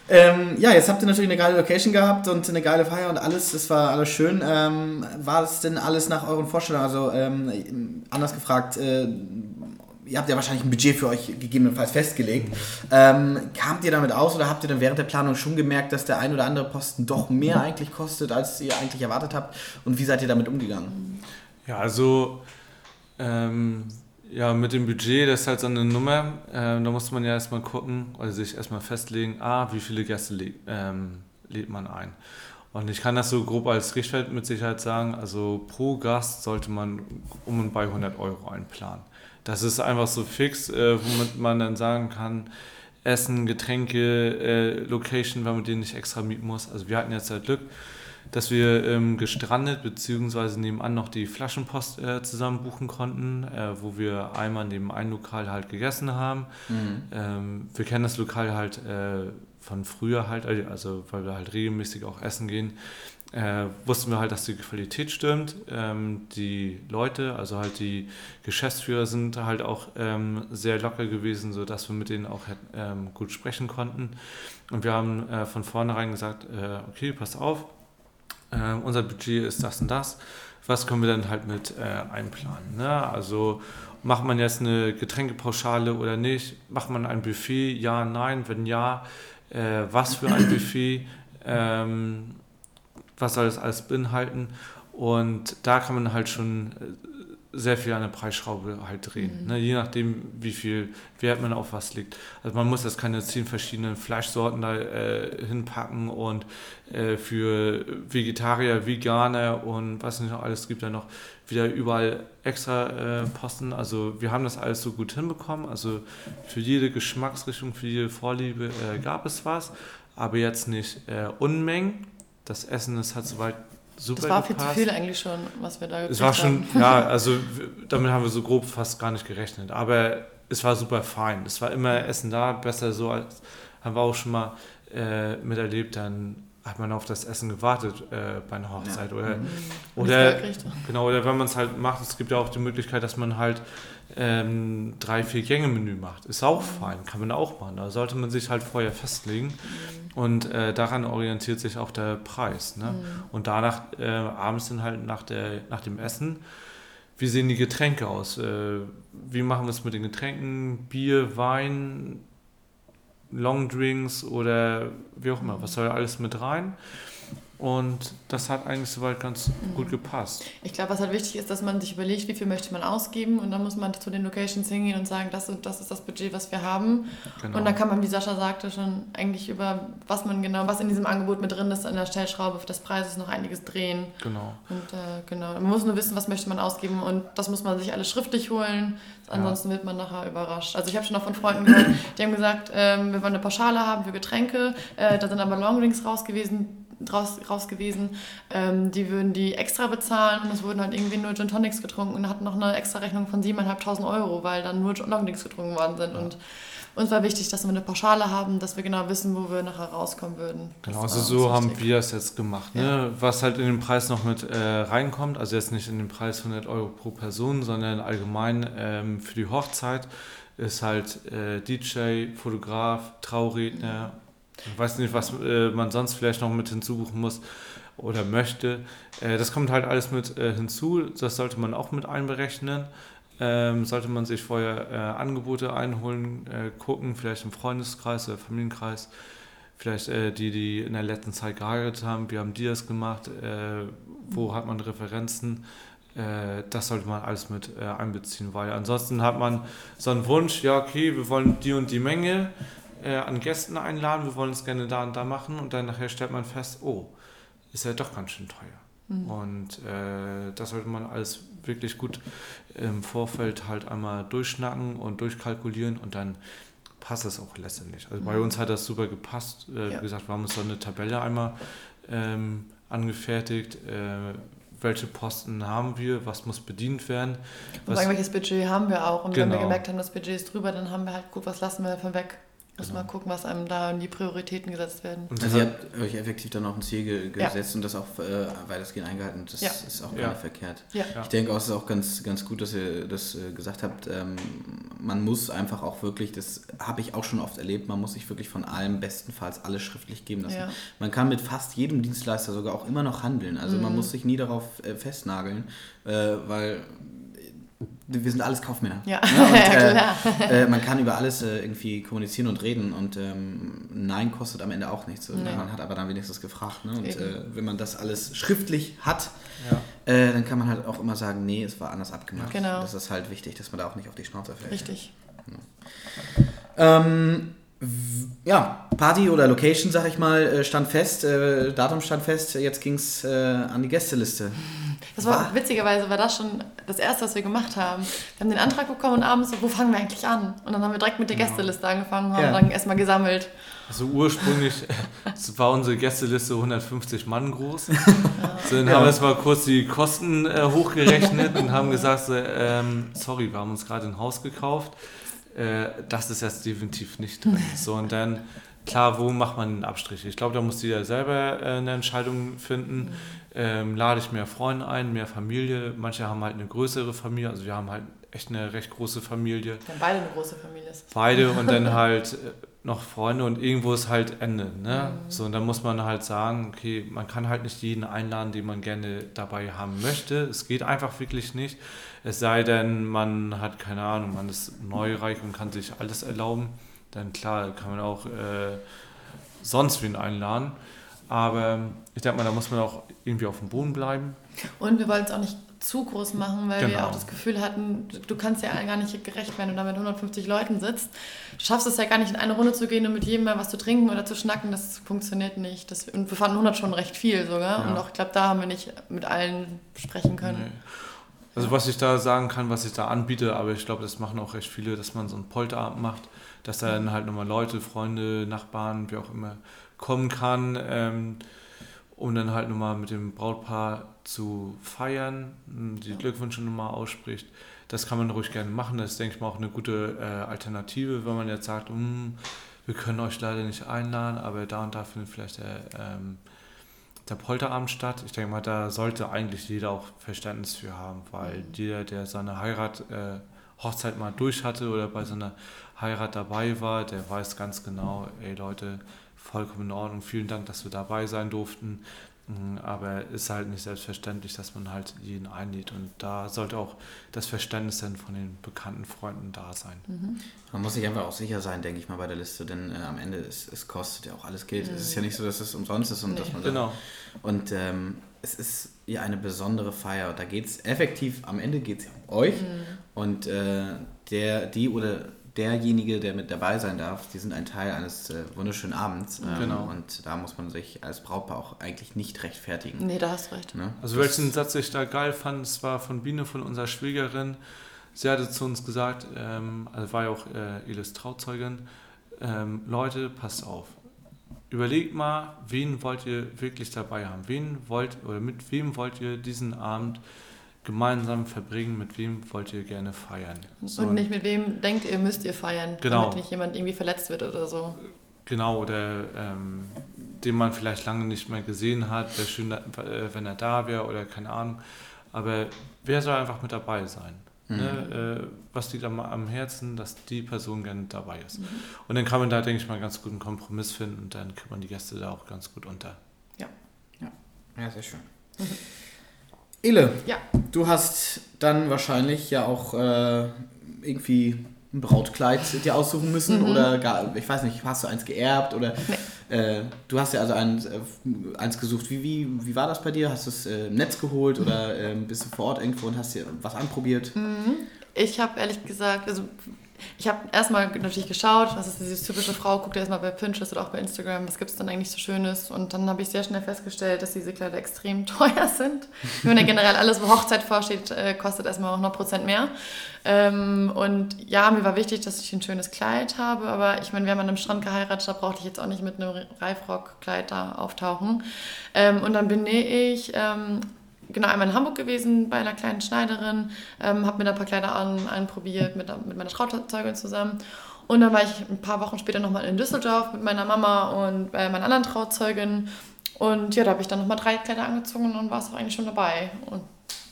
Ähm, ja, jetzt habt ihr natürlich eine geile Location gehabt und eine geile Feier und alles, das war alles schön. Ähm, war es denn alles nach euren Vorstellungen? Also ähm, anders gefragt, äh, ihr habt ja wahrscheinlich ein Budget für euch gegebenenfalls festgelegt. Ähm, kamt ihr damit aus oder habt ihr dann während der Planung schon gemerkt, dass der ein oder andere Posten doch mehr eigentlich kostet, als ihr eigentlich erwartet habt? Und wie seid ihr damit umgegangen? Ja, also ähm, ja, mit dem Budget, das ist halt so eine Nummer. Ähm, da muss man ja erstmal gucken, also sich erstmal festlegen, ah, wie viele Gäste ähm, lädt man ein. Und ich kann das so grob als Richtwert mit Sicherheit sagen, also pro Gast sollte man um und bei 100 Euro einplanen. Das ist einfach so fix, äh, womit man dann sagen kann, Essen, Getränke, äh, Location, weil man den nicht extra mieten muss. Also wir hatten jetzt halt Glück, dass wir ähm, gestrandet bzw. nebenan noch die Flaschenpost äh, zusammen buchen konnten, äh, wo wir einmal in dem einen Lokal halt gegessen haben. Mhm. Ähm, wir kennen das Lokal halt äh, von früher halt, also weil wir halt regelmäßig auch essen gehen. Äh, wussten wir halt, dass die Qualität stimmt. Ähm, die Leute, also halt die Geschäftsführer sind halt auch ähm, sehr locker gewesen, sodass wir mit denen auch ähm, gut sprechen konnten. Und wir haben äh, von vornherein gesagt, äh, okay, pass auf, äh, unser Budget ist das und das, was können wir dann halt mit äh, einplanen? Ne? Also macht man jetzt eine Getränkepauschale oder nicht? Macht man ein Buffet? Ja, nein, wenn ja, äh, was für ein Buffet? Ähm, was soll das alles beinhalten? Und da kann man halt schon äh, sehr viel an der Preisschraube halt drehen. Mhm. Ne? Je nachdem, wie viel Wert man auf was legt. Also man muss jetzt keine zehn verschiedenen Fleischsorten da äh, hinpacken und äh, für Vegetarier, Veganer und was nicht noch alles gibt da noch wieder überall extra äh, Posten. Also wir haben das alles so gut hinbekommen. Also für jede Geschmacksrichtung, für jede Vorliebe äh, gab es was, aber jetzt nicht äh, Unmengen. Das Essen ist halt soweit super Das war viel gepasst. zu viel eigentlich schon, was wir da Es war schon, haben. ja, also damit haben wir so grob fast gar nicht gerechnet. Aber es war super fein. Es war immer Essen da, besser so als haben wir auch schon mal äh, miterlebt. Dann hat man auf das Essen gewartet äh, bei einer Hochzeit. Ja. Oder, Mhm. oder, genau, oder wenn man es halt macht, es gibt ja auch die Möglichkeit, dass man halt ähm, drei, vier Gänge-Menü macht. Ist auch fein, kann man auch machen. Da sollte man sich halt vorher festlegen. Und äh, daran orientiert sich auch der Preis. Ne? Und danach, äh, abends dann halt nach, der, nach dem Essen, wie sehen die Getränke aus? Äh, wie machen wir es mit den Getränken? Bier, Wein, Longdrinks oder wie auch immer. Was soll alles mit rein? Und das hat eigentlich soweit ganz gut gepasst. Ich glaube, was halt wichtig ist, dass man sich überlegt, wie viel möchte man ausgeben und dann muss man zu den Locations hingehen und sagen, das und das ist das Budget, was wir haben. Genau. Und dann kann man, wie Sascha sagte, schon eigentlich über was man genau, was in diesem Angebot mit drin ist, an der Stellschraube des Preises noch einiges drehen. genau. Und äh, genau, man muss nur wissen, was möchte man ausgeben und das muss man sich alles schriftlich holen, ansonsten wird man nachher überrascht. Also ich habe schon noch von Freunden gehört, die haben gesagt, ähm, wir wollen eine Pauschale haben für Getränke, äh, da sind aber Longdrinks raus gewesen, draus, raus gewesen, ähm, die würden die extra bezahlen und es wurden halt irgendwie nur Gin Tonics getrunken und hatten noch eine extra Rechnung von 7.500 Euro, weil dann nur Longdrinks getrunken worden sind und uns war wichtig, dass wir eine Pauschale haben, dass wir genau wissen, wo wir nachher rauskommen würden. Das Genau, also so haben wir es jetzt gemacht. Ne? Was halt in den Preis noch mit äh, reinkommt, also jetzt nicht in den Preis 100 Euro pro Person, sondern allgemein ähm, für die Hochzeit ist halt äh, DJ, Fotograf, Trauredner. Ich weiß nicht, was äh, man sonst vielleicht noch mit hinzubuchen muss oder möchte. Äh, das kommt halt alles mit äh, hinzu. Das sollte man auch mit einberechnen. Ähm, sollte man sich vorher äh, Angebote einholen, äh, gucken, vielleicht im Freundeskreis oder Familienkreis, vielleicht äh, die, die in der letzten Zeit geheiratet haben, wie haben die das gemacht, wo hat man Referenzen, das sollte man alles mit einbeziehen, weil ansonsten hat man so einen Wunsch, ja okay, wir wollen die und die Menge äh, an Gästen einladen, wir wollen es gerne da und da machen und dann nachher stellt man fest, oh, ist ja doch ganz schön teuer. Und äh, das sollte man alles wirklich gut im Vorfeld halt einmal durchschnacken und durchkalkulieren und dann passt es auch letztendlich. Also bei uns hat das super gepasst. Äh, Ja. Wie gesagt, wir haben uns so eine Tabelle einmal ähm, angefertigt. Äh, welche Posten haben wir, was muss bedient werden. Und Was, sagen, welches Budget haben wir auch. Und wenn wir Genau. gemerkt haben, das Budget ist drüber, dann haben wir halt geguckt, was lassen wir davon weg. Müssen Genau. mal gucken, was einem da in die Prioritäten gesetzt werden. und Also ihr habt euch effektiv dann auch ein Ziel ge Ja. gesetzt und das auch äh, weitestgehend eingehalten. Das Ja. ist auch gar Ja. nicht verkehrt. Ja. Ja. Ich denke auch, es ist auch ganz, ganz gut, dass ihr das äh, gesagt habt. Ähm, man muss einfach auch wirklich, das habe ich auch schon oft erlebt, man muss sich wirklich von allem bestenfalls alles schriftlich geben lassen. Ja. Man kann mit fast jedem Dienstleister sogar auch immer noch handeln. Also Mhm. man muss sich nie darauf äh, festnageln, äh, weil wir sind alles Kaufmänner. Ja, Ne? Und, ja äh, klar. äh, man kann über alles äh, irgendwie kommunizieren und reden und ähm, Nein kostet am Ende auch nichts. Nee. Man hat aber dann wenigstens gefragt. Ne? Und äh, wenn man das alles schriftlich hat, ja. äh, dann kann man halt auch immer sagen, nee, es war anders abgemacht. Genau. Das ist halt wichtig, dass man da auch nicht auf die Schnauze fällt. Richtig. Ähm, w- ja, Party oder Location, sag ich mal, stand fest, äh, Datum stand fest, jetzt ging es äh, an die Gästeliste. Das war, War- witzigerweise war das schon das Erste, was wir gemacht haben. Wir haben den Antrag bekommen und abends so, wo fangen wir eigentlich an? Und dann haben wir direkt mit der Gästeliste angefangen, haben Ja. dann erstmal gesammelt. Also ursprünglich war unsere Gästeliste 150 Mann groß. So, dann Ja. haben wir jetzt mal kurz die Kosten äh, hochgerechnet und haben gesagt, so, ähm, sorry, wir haben uns gerade ein Haus gekauft. Äh, das ist jetzt definitiv nicht drin. So, und dann, klar, wo macht man einen Abstrich? Ich glaube, da muss jeder selber äh, eine Entscheidung finden. Ähm, lade ich mehr Freunde ein, mehr Familie. Manche haben halt eine größere Familie, also wir haben halt echt eine recht große Familie haben beide eine große Familie. beide und dann halt äh, noch Freunde und irgendwo ist halt Ende. Ne? So, und dann muss man halt sagen, okay, man kann halt nicht jeden einladen, den man gerne dabei haben möchte. Es geht einfach wirklich nicht. Es sei denn, man hat keine Ahnung, man ist neureich und kann sich alles erlauben. Dann klar, kann man auch äh, sonst wen einladen. Aber ich denke mal, da muss man auch irgendwie auf dem Boden bleiben. Und wir wollten es auch nicht zu groß machen, weil wir Genau. auch das Gefühl hatten, du kannst ja gar nicht gerecht werden, wenn du da mit 150 Leuten sitzt. Du schaffst es ja gar nicht in eine Runde zu gehen und mit jedem mal was zu trinken oder zu schnacken, das funktioniert nicht. Das, und wir fanden 100 schon recht viel sogar. Ja. Und auch, ich glaube, da haben wir nicht mit allen sprechen können. Nee. Also was ich da sagen kann, was ich da anbiete, aber ich glaube, das machen auch recht viele, dass man so einen Polterabend macht, dass dann halt nochmal Leute, Freunde, Nachbarn, wie auch immer, kommen kann, ähm, um dann halt nochmal mit dem Brautpaar zu feiern, die Glückwünsche nochmal ausspricht. Das kann man ruhig gerne machen. Das ist, denke ich mal, auch eine gute äh, Alternative, wenn man jetzt sagt, "Hm, wir wir können euch leider nicht einladen, aber da und da findet vielleicht der, ähm, der Polterabend statt. Ich denke mal, da sollte eigentlich jeder auch Verständnis für haben, weil jeder, der seine Heirat, äh, Hochzeit mal durch hatte oder bei seiner Heirat dabei war, der weiß ganz genau, ey Leute, vollkommen in Ordnung, vielen Dank, dass wir dabei sein durften. Mm, aber es ist halt nicht selbstverständlich, dass man halt jeden einlädt. Und da sollte auch das Verständnis dann von den bekannten Freunden da sein. Mhm. Man muss sich einfach auch sicher sein, denke ich mal, bei der Liste, denn äh, am Ende ist, es kostet ja auch alles Geld. Mhm. Es ist ja nicht so, dass es umsonst ist und nee. dass man genau. und ähm, es ist ja eine besondere Feier. Da geht es effektiv, am Ende geht es ja um euch mhm. und äh, der, die oder derjenige, der mit dabei sein darf, die sind ein Teil eines äh, wunderschönen Abends. Ähm, genau. Und da muss man sich als Brautpaar auch eigentlich nicht rechtfertigen. Nee, da hast du recht. Ne? Also welchen Satz ich da geil fand, es war von Biene, von unserer Schwägerin. Sie hatte zu uns gesagt, ähm, also war ja auch äh, Elis Trauzeugin, ähm, Leute, passt auf. Überlegt mal, wen wollt ihr wirklich dabei haben? Wen wollt oder mit wem wollt ihr diesen Abend gemeinsam verbringen, mit wem wollt ihr gerne feiern. So. Und nicht mit wem denkt ihr, müsst ihr feiern, genau. damit nicht jemand irgendwie verletzt wird oder so. Genau, oder ähm, den man vielleicht lange nicht mehr gesehen hat, wäre schön, äh, wenn er da wäre oder keine Ahnung. Aber wer soll einfach mit dabei sein? Mhm. Ne? Äh, was liegt am, am, Herzen, dass die Person gerne dabei ist. Mhm. Und dann kann man da, denke ich mal, einen ganz guten Kompromiss finden und dann kriegt man die Gäste da auch ganz gut unter. Ja, ja, ja sehr schön. Mhm. Ille, ja. du hast dann wahrscheinlich ja auch äh, irgendwie ein Brautkleid dir aussuchen müssen mhm. oder gar, ich weiß nicht, hast du eins geerbt oder nee. äh, du hast ja also eins, äh, eins gesucht. Wie, wie, wie war das bei dir? Hast du es äh, im Netz geholt mhm. oder ähm, bist du vor Ort irgendwo und hast dir was anprobiert? Mhm. Ich habe ehrlich gesagt, also ich habe erstmal natürlich geschaut, was ist diese typische Frau, guckt erstmal bei Pinterest oder auch bei Instagram, was gibt es dann eigentlich so Schönes. Und dann habe ich sehr schnell festgestellt, dass diese Kleider extrem teuer sind. Wenn ja generell alles, wo Hochzeit vorsteht, äh, kostet erstmal auch noch Prozent mehr. Ähm, und ja, mir war wichtig, dass ich ein schönes Kleid habe, aber ich meine, wir haben an einem Strand geheiratet, da brauchte ich jetzt auch nicht mit einem Reifrockkleid da auftauchen. Ähm, und dann bin ich ähm, genau einmal in Hamburg gewesen bei einer kleinen Schneiderin, ähm, habe mir da ein paar Kleider an, anprobiert mit, mit meiner Trauzeugin zusammen. Und dann war ich ein paar Wochen später nochmal in Düsseldorf mit meiner Mama und bei meiner anderen Trauzeugin. Und ja, da habe ich dann nochmal drei Kleider angezogen und war es auch eigentlich schon dabei. Und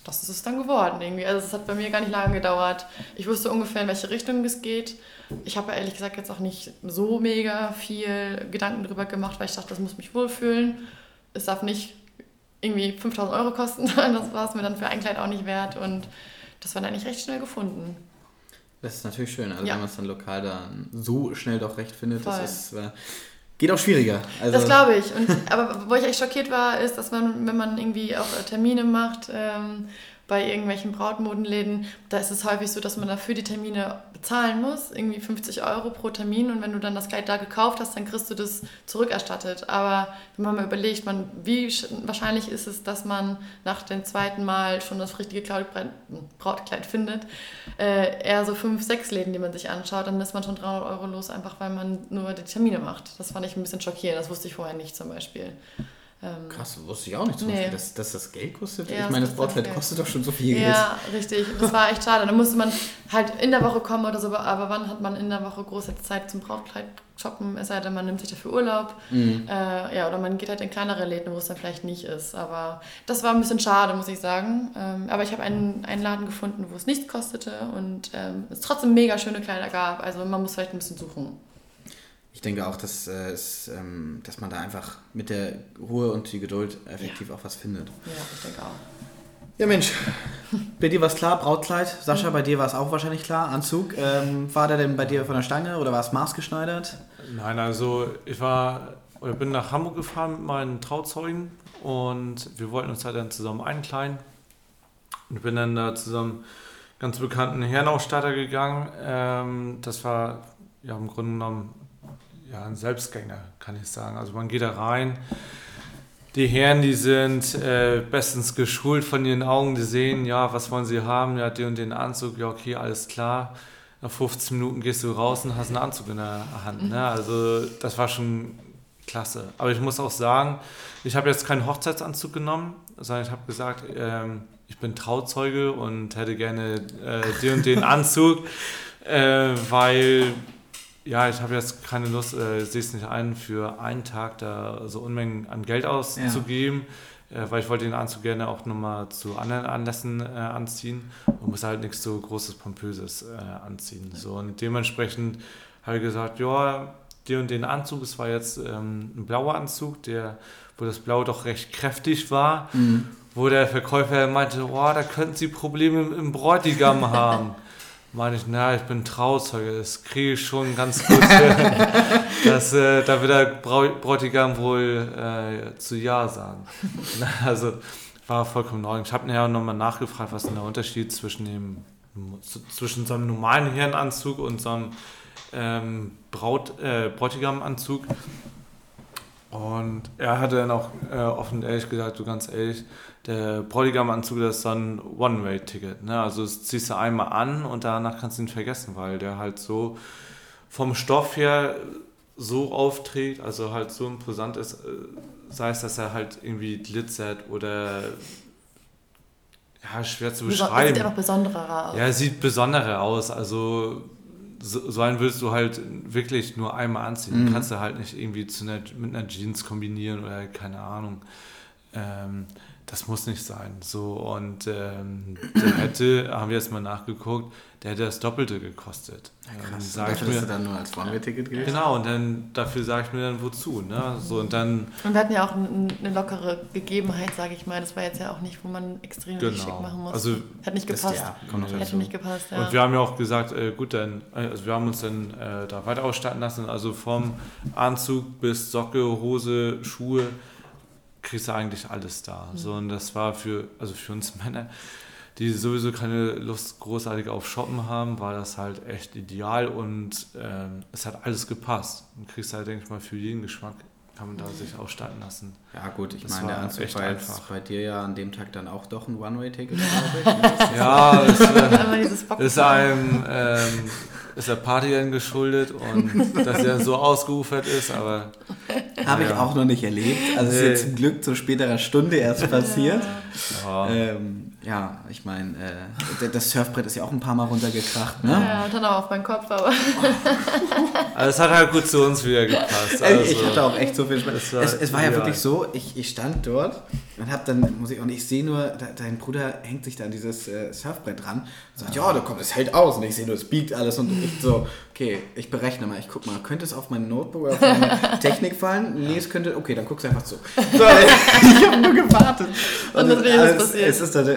das ist es dann geworden irgendwie. Also es hat bei mir gar nicht lange gedauert. Ich wusste ungefähr, in welche Richtung es geht. Ich habe ehrlich gesagt jetzt auch nicht so mega viel Gedanken darüber gemacht, weil ich dachte, das muss mich wohlfühlen. Es darf nicht irgendwie 5000 Euro kosten. Das war es mir dann für ein Kleid auch nicht wert und das war dann eigentlich recht schnell gefunden. Das ist natürlich schön, also ja. wenn man es dann lokal dann so schnell doch recht findet, Voll. das ist, äh, geht auch schwieriger. Also das glaube ich. Und, aber wo ich echt schockiert war, ist, dass man, wenn man irgendwie auch Termine macht, ähm, bei irgendwelchen Brautmodenläden, da ist es häufig so, dass man dafür die Termine bezahlen muss, irgendwie 50 Euro pro Termin und wenn du dann das Kleid da gekauft hast, dann kriegst du das zurückerstattet. Aber wenn man mal überlegt, man, wie wahrscheinlich ist es, dass man nach dem zweiten Mal schon das richtige Brautkleid findet, äh, eher so fünf, sechs Läden, die man sich anschaut, dann ist man schon 300 Euro los, einfach weil man nur die Termine macht. Das fand ich ein bisschen schockierend, das wusste ich vorher nicht zum Beispiel. Ähm, Krass, wusste ich auch nicht, nee. Dass, dass das Geld kostet. Ja, ich meine, das Brautkleid kostet doch schon so viel Geld. Ja, richtig. Das war echt schade. Da musste man halt in der Woche kommen oder so, aber wann hat man in der Woche große Zeit zum Brautkleid shoppen? Es sei denn, man nimmt sich dafür Urlaub. Mhm. Äh, ja, oder man geht halt in kleinere Läden, wo es dann vielleicht nicht ist. Aber das war ein bisschen schade, muss ich sagen. Ähm, aber ich habe einen, einen Laden gefunden, wo es nichts kostete und ähm, es trotzdem mega schöne Kleider gab. Also man muss vielleicht ein bisschen suchen ich denke auch, dass, äh, es, ähm, dass man da einfach mit der Ruhe und die Geduld effektiv ja. auch was findet. Ja, ich denke auch. Ja, Mensch, bei dir war es klar, Brautkleid. Sascha, mhm. bei dir war es auch wahrscheinlich klar, Anzug. Ähm, war der denn bei dir von der Stange oder war es maßgeschneidert? Nein, also ich war oder bin nach Hamburg gefahren mit meinen Trauzeugen und wir wollten uns halt dann zusammen einkleiden. Und bin dann da zusammen ganz bekannten Herrenausstatter gegangen. Ähm, das war ja im Grunde genommen ja, ein Selbstgänger, kann ich sagen. Also man geht da rein. Die Herren, die sind äh, bestens geschult von ihren Augen, die sehen, ja, was wollen sie haben, ja, den und den Anzug, ja, okay, alles klar. Nach 15 Minuten gehst du raus und hast einen Anzug in der Hand. Ne? Also das war schon klasse. Aber ich muss auch sagen, ich habe jetzt keinen Hochzeitsanzug genommen, sondern ich habe gesagt, ähm, ich bin Trauzeuge und hätte gerne äh, den und den Anzug, äh, weil ja, ich habe jetzt keine Lust, äh, sehe es nicht ein, für einen Tag da so Unmengen an Geld auszugeben, ja. äh, weil ich wollte den Anzug gerne auch nochmal zu anderen Anlässen äh, anziehen und muss halt nichts so Großes, Pompöses äh, anziehen. So, und dementsprechend habe ich gesagt, ja, den und den Anzug, es war jetzt ähm, ein blauer Anzug, der, wo das Blau doch recht kräftig war, mhm. wo der Verkäufer meinte, oh, da könnten Sie Probleme im, im Bräutigam haben meine ich, na, ich bin Trauzeuge, das kriege ich schon ganz gut dass, äh, da wird der Bräutigam wohl äh, zu Ja sagen. also war vollkommen neu. Ich habe nachher nochmal nachgefragt, was ist der Unterschied zwischen dem zwischen so einem normalen Herrenanzug und so einem ähm, Braut, äh, Bräutigamanzug. Und er hatte dann auch äh, offen ehrlich gesagt, du ganz ehrlich, der Bräutigamanzug, das ist so ein One-Way-Ticket. Ne? Also das ziehst du einmal an und danach kannst du ihn vergessen, weil der halt so vom Stoff her so aufträgt, also halt so imposant ist, äh, sei es, dass er halt irgendwie glitzert oder ja, schwer zu beschreiben. Sieht einfach besonderer aus. Ja, sieht besonderer aus. Also so, so einen willst du halt wirklich nur einmal anziehen. Mhm. Kannst du halt nicht irgendwie zu einer, mit einer Jeans kombinieren oder keine Ahnung. Ähm, das muss nicht sein. So, und ähm, der hätte, haben wir jetzt mal nachgeguckt, der hätte das Doppelte gekostet. Ja, krass. Ähm, dafür, dass er dann nur als One-Way-Ticket gilt? Genau, und dann dafür sage ich mir dann wozu. Ne? So, und, dann, und wir hatten ja auch eine lockere Gegebenheit, sage ich mal. Das war jetzt ja auch nicht, wo man extrem genau. schick machen muss. Also, Hat nicht gepasst. Ja, Hätte nicht gepasst, ja. Und wir haben ja auch gesagt, äh, gut, dann, also wir haben uns dann äh, da weiter ausstatten lassen. Also vom Anzug bis Socke, Hose, Schuhe kriegst du eigentlich alles da. Mhm. So, und das war für, also für uns Männer, die sowieso keine Lust großartig auf Shoppen haben, war das halt echt ideal und ähm, es hat alles gepasst. Und kriegst halt, denke ich mal, für jeden Geschmack kann man da sich ausstatten lassen. Ja gut, ich meine, der Anzug war jetzt bei dir ja an dem Tag dann auch doch ein One-Way-Ticket, glaube ich. ja, es äh, ist einem ähm, ist der Party geschuldet und dass er so ausgeufert ist, aber. Habe ja. ich auch noch nicht erlebt. Also nee. ist jetzt zum Glück zu späterer Stunde erst passiert. Ja, ähm, ja ich meine, äh, das Surfbrett ist ja auch ein paar Mal runtergekracht. Ne? Ja, und dann auch auf meinen Kopf, aber. also es hat halt gut zu uns wieder gepasst. Also, ich hatte auch echt so viel Spaß. War es, es, war ja wirklich so, ich, ich stand dort und hab dann Musik und ich sehe nur, dein Bruder hängt sich da an dieses äh, Surfbrett dran und sagt, ja, da kommt, es hält aus und ich sehe nur, es biegt alles und ich so, okay, ich berechne mal, ich guck mal, könnte es auf mein Notebook oder auf meine Technik fallen? Nee, es könnte, okay, dann guckst du einfach zu. So, ich habe nur gewartet. Und, und das ist alles passiert. Es ist also,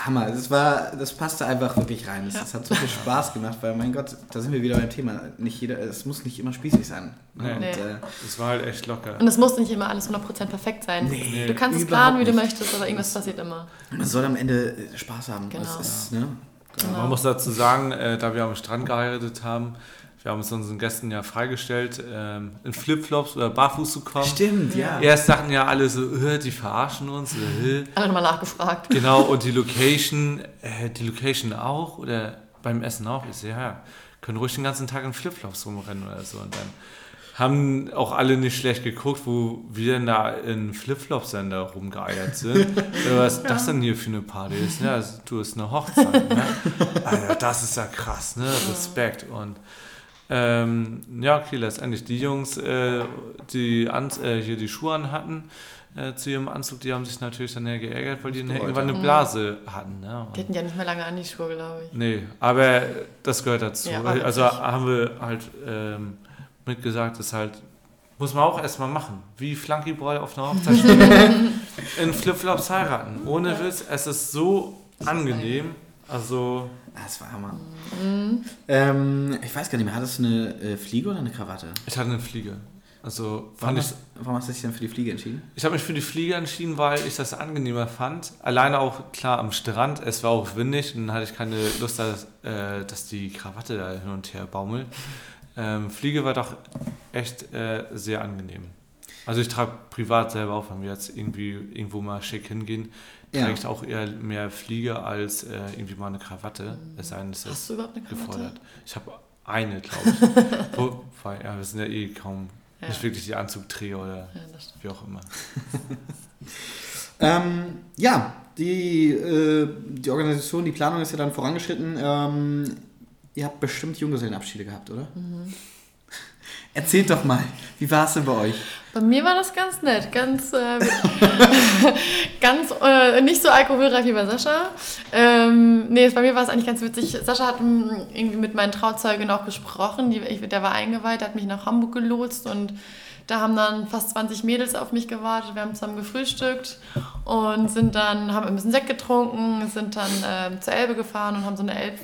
Hammer, es war, das passte einfach wirklich rein. Es, ja. hat so viel Spaß gemacht, weil mein Gott, da sind wir wieder beim Thema. Nicht jeder, es muss nicht immer spießig sein. Nee. Und, nee. Äh, es war halt echt locker. Und es muss nicht immer alles 100% perfekt sein. Nee, du kannst es planen, wie du möchtest, aber irgendwas passiert immer. Man soll am Ende Spaß haben. Genau. Ist, ne? genau. Man muss dazu sagen, äh, da wir am Strand geheiratet haben, wir haben es unseren Gästen ja freigestellt, ähm, in Flipflops oder barfuß zu kommen. Stimmt, ja. Erst sagten ja alle so, die verarschen uns. Äh, alle nochmal nachgefragt. Genau, und die Location, äh, die Location auch oder beim Essen auch. Ich sehe, ja, können ruhig den ganzen Tag in Flipflops rumrennen oder so. Und dann haben auch alle nicht schlecht geguckt, wo wir denn da in Flipflop-Sender rumgeeiert sind. Was ist das denn hier für eine Party ist? Ne? Also, du hast eine Hochzeit. Ne? Alter, das ist ja krass, ne? Respekt. Und ähm, ja, okay, letztendlich die Jungs, äh, die an, äh, hier die Schuhe an hatten, äh, zu ihrem Anzug, die haben sich natürlich dann ja geärgert, weil die dann irgendwann eine Blase hatten. Ne? Die hatten ja nicht mehr lange an die Schuhe, glaube ich. Nee, aber das gehört dazu. Ja, also haben wir halt ähm, mitgesagt, das halt, muss man auch erstmal machen. Wie Flunky Boy auf einer Hochzeitsstelle in Flipflops heiraten. Ohne Witz, es ist so angenehm. Also. Das war Hammer. Mhm. Ähm, ich weiß gar nicht mehr, hattest du eine äh, Fliege oder eine Krawatte? Ich hatte eine Fliege. Also warum, hast, warum hast du dich denn für die Fliege entschieden? Ich habe mich für die Fliege entschieden, weil ich das angenehmer fand. Alleine auch klar am Strand, es war auch windig und dann hatte ich keine Lust, dass, äh, dass die Krawatte da hin und her baumelt. Ähm, Fliege war doch echt äh, sehr angenehm. Also ich trage privat selber auch, wenn wir jetzt irgendwie irgendwo mal schick hingehen, trage ja. ich auch eher mehr Fliege als äh, irgendwie mal eine Krawatte. Es sei denn, es Hast du überhaupt eine Krawatte? gefordert. Ich habe eine, glaube ich. Wo, weil, ja, wir sind ja eh kaum ja. nicht wirklich die Anzugträger oder ja, wie auch immer. ähm, ja, die, äh, die Organisation, die Planung ist ja dann vorangeschritten. Ähm, Ihr habt bestimmt Junggesellenabschiede gehabt, oder? Mhm. Erzählt doch mal, wie war es denn bei euch? Bei mir war das ganz nett, ganz, äh, ganz äh, nicht so alkoholreich wie bei Sascha. Ähm, nee, bei mir war es eigentlich ganz witzig. Sascha hat m, irgendwie mit meinen Trauzeugen auch gesprochen. Die, ich, der war eingeweiht, hat mich nach Hamburg gelotst und da haben dann fast 20 Mädels auf mich gewartet. Wir haben zusammen gefrühstückt und sind dann, haben ein bisschen Sekt getrunken, sind dann äh, zur Elbe gefahren und haben so eine Elb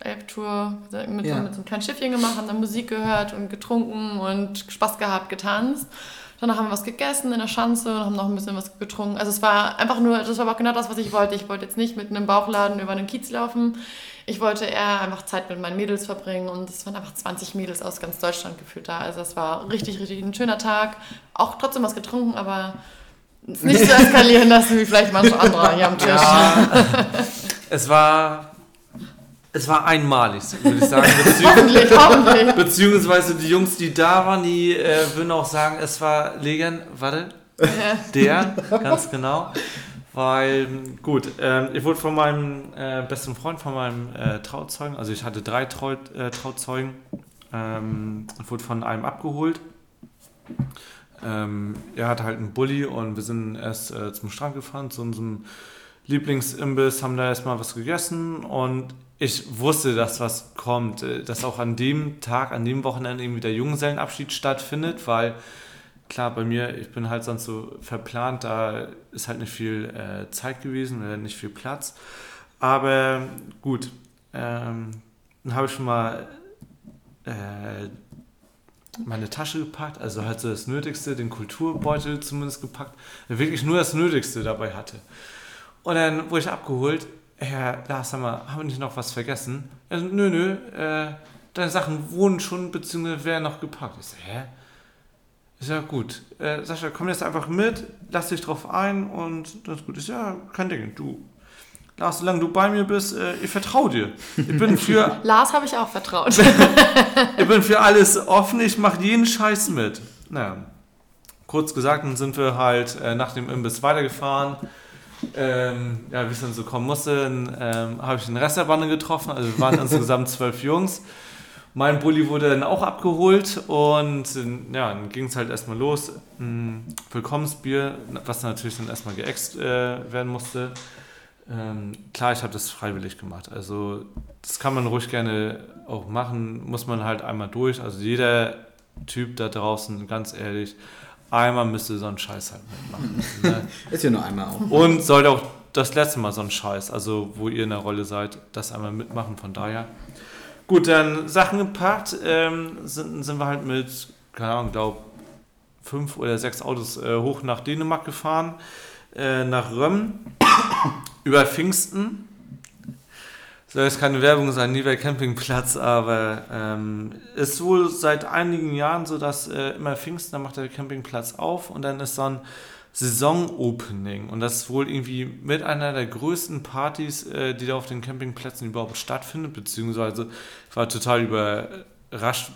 Elbtour mit, Ja. so, mit so einem kleinen Schiffchen gemacht, haben dann Musik gehört und getrunken und Spaß gehabt, getanzt. Danach haben wir was gegessen in der Schanze und haben noch ein bisschen was getrunken. Also es war einfach nur, das war aber genau das, was ich wollte. Ich wollte jetzt nicht mit einem Bauchladen über einen Kiez laufen. Ich wollte eher einfach Zeit mit meinen Mädels verbringen und es waren einfach 20 Mädels aus ganz Deutschland gefühlt da. Also es war richtig, richtig ein schöner Tag. Auch trotzdem was getrunken, aber nicht so eskalieren lassen wie vielleicht manch anderer hier am Tisch. Ja, es war. Es war einmalig, würde ich sagen. Beziehungs Hoffentlich, beziehungsweise die Jungs, die da waren, die äh, würden auch sagen, es war legend. Warte, der, ganz genau. Weil, gut, ähm, ich wurde von meinem äh, besten Freund, von meinem äh, Trauzeugen, also ich hatte drei Trau äh, Trauzeugen, ähm, wurde von einem abgeholt. Ähm, er hat halt einen Bulli und wir sind erst äh, zum Strand gefahren, zu unserem Lieblingsimbiss, haben da erstmal was gegessen und ich wusste, dass was kommt, dass auch an dem Tag, an dem Wochenende irgendwie der Junggesellenabschied stattfindet, weil klar, bei mir, ich bin halt sonst so verplant, da ist halt nicht viel äh, Zeit gewesen oder nicht viel Platz. Aber gut, ähm, dann habe ich schon mal äh, meine Tasche gepackt, also halt so das Nötigste, den Kulturbeutel zumindest gepackt, wirklich nur das Nötigste dabei hatte. Und dann wurde ich abgeholt, Herr Lars, sag mal, haben wir nicht noch was vergessen? Er so, nö, nö, äh, deine Sachen wurden schon, beziehungsweise werden noch gepackt. Ich so, hä? Ist ja gut. Äh, Sascha, komm jetzt einfach mit, lass dich drauf ein und das ist gut. Ist ja kein Ding. Du, Lars, solange du bei mir bist, äh, ich vertraue dir. Ich bin für Lars habe ich auch vertraut. ich bin für alles offen, ich mache jeden Scheiß mit. Naja, kurz gesagt, dann sind wir halt äh, nach dem Imbiss weitergefahren. Ähm, ja, wie es dann so kommen musste, ähm, habe ich den Rest der Bande getroffen. Also wir waren insgesamt zwölf Jungs. Mein Bulli wurde dann auch abgeholt und äh, ja, dann ging es halt erstmal los. Ein Willkommensbier, was natürlich dann erstmal geäxt äh, werden musste. Ähm, klar, ich habe das freiwillig gemacht. Also das kann man ruhig gerne auch machen, muss man halt einmal durch. Also jeder Typ da draußen, ganz ehrlich, einmal müsste so einen Scheiß halt mitmachen. ne? Ist ja nur einmal auch. Und sollte auch das letzte Mal so ein Scheiß, also wo ihr in der Rolle seid, das einmal mitmachen, von daher. Gut, dann Sachen gepackt, ähm, sind, sind wir halt mit, keine Ahnung, glaube fünf oder sechs Autos äh, hoch nach Dänemark gefahren, äh, nach Röm, über Pfingsten. Soll jetzt keine Werbung sein, nie bei Campingplatz, aber ähm, ist wohl seit einigen Jahren so, dass äh, immer Pfingsten, dann macht der Campingplatz auf und dann ist so ein Saison-Opening. Und das ist wohl irgendwie mit einer der größten Partys, äh, die da auf den Campingplätzen überhaupt stattfindet, beziehungsweise ich war total überrascht,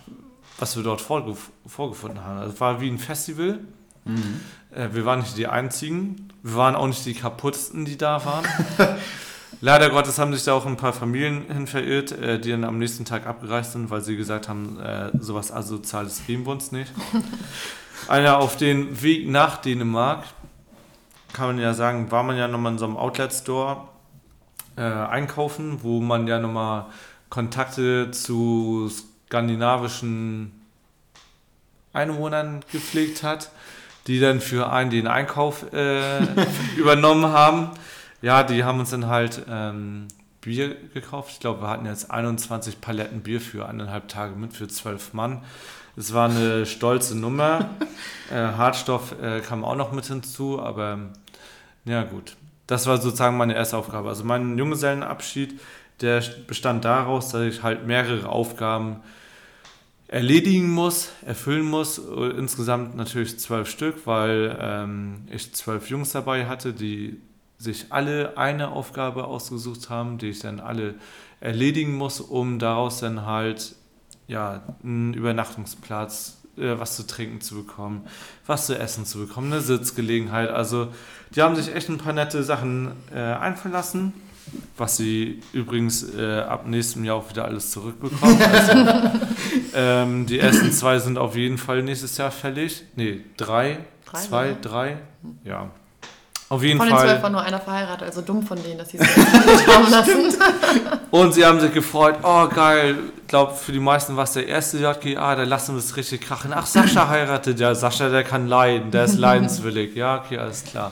was wir dort vorgef vorgefunden haben. Also es war wie ein Festival. Äh, wir waren nicht die Einzigen. Wir waren auch nicht die kaputtsten, die da waren. Leider Gottes haben sich da auch ein paar Familien hin verirrt, äh, die dann am nächsten Tag abgereist sind, weil sie gesagt haben, äh, sowas Asoziales geben wir uns nicht. Einer auf den Weg nach Dänemark, kann man ja sagen, war man ja nochmal in so einem Outlet-Store äh, einkaufen, wo man ja nochmal Kontakte zu skandinavischen Einwohnern gepflegt hat, die dann für einen den Einkauf äh, übernommen haben. Ja, die haben uns dann halt ähm, Bier gekauft. Ich glaube, wir hatten jetzt 21 Paletten Bier für eineinhalb Tage mit, für zwölf Mann. Es war eine stolze Nummer. äh, Hartstoff äh, kam auch noch mit hinzu, aber ja gut. Das war sozusagen meine erste Aufgabe. Also mein Junggesellenabschied, der bestand daraus, dass ich halt mehrere Aufgaben erledigen muss, erfüllen muss. Insgesamt natürlich zwölf Stück, weil ähm, ich zwölf Jungs dabei hatte, die sich alle eine Aufgabe ausgesucht haben, die ich dann alle erledigen muss, um daraus dann halt ja, einen Übernachtungsplatz, äh, was zu trinken zu bekommen, was zu essen zu bekommen, eine Sitzgelegenheit. Also die haben sich echt ein paar nette Sachen äh, einfallen lassen. was sie übrigens äh, ab nächstem Jahr auch wieder alles zurückbekommen. Also, ähm, die ersten zwei sind auf jeden Fall nächstes Jahr fällig. Nee, drei. Drei, zwei, oder? drei. Ja. Auf jeden Von den zwölf Fall. war nur einer verheiratet, also dumm von denen, dass sie es nicht haben lassen. Und sie haben sich gefreut. Oh, geil. Ich glaube, für die meisten war es der erste JGA. Da lassen wir es richtig krachen. Ach, Sascha heiratet. Ja, Sascha, der kann leiden. Der ist leidenswillig. Ja, okay, alles klar.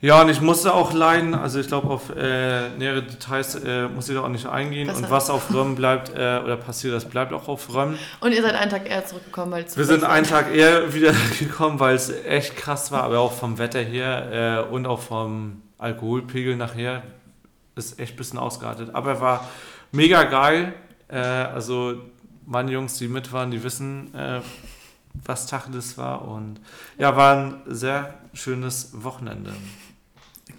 Ja, und ich musste auch leiden, also ich glaube, auf äh, nähere Details äh, muss ich da auch nicht eingehen. Besser. Und was auf Röm bleibt äh, oder passiert, das bleibt auch auf Röm. Und ihr seid einen Tag eher zurückgekommen, weil es Wir sind einen Tag eher wieder gekommen, weil es echt krass war, aber auch vom Wetter her äh, und auch vom Alkoholpegel nachher ist echt ein bisschen ausgeartet. Aber war mega geil. Äh, also meine Jungs, die mit waren, die wissen, äh, was Tacheles war. Und ja, war ein sehr schönes Wochenende.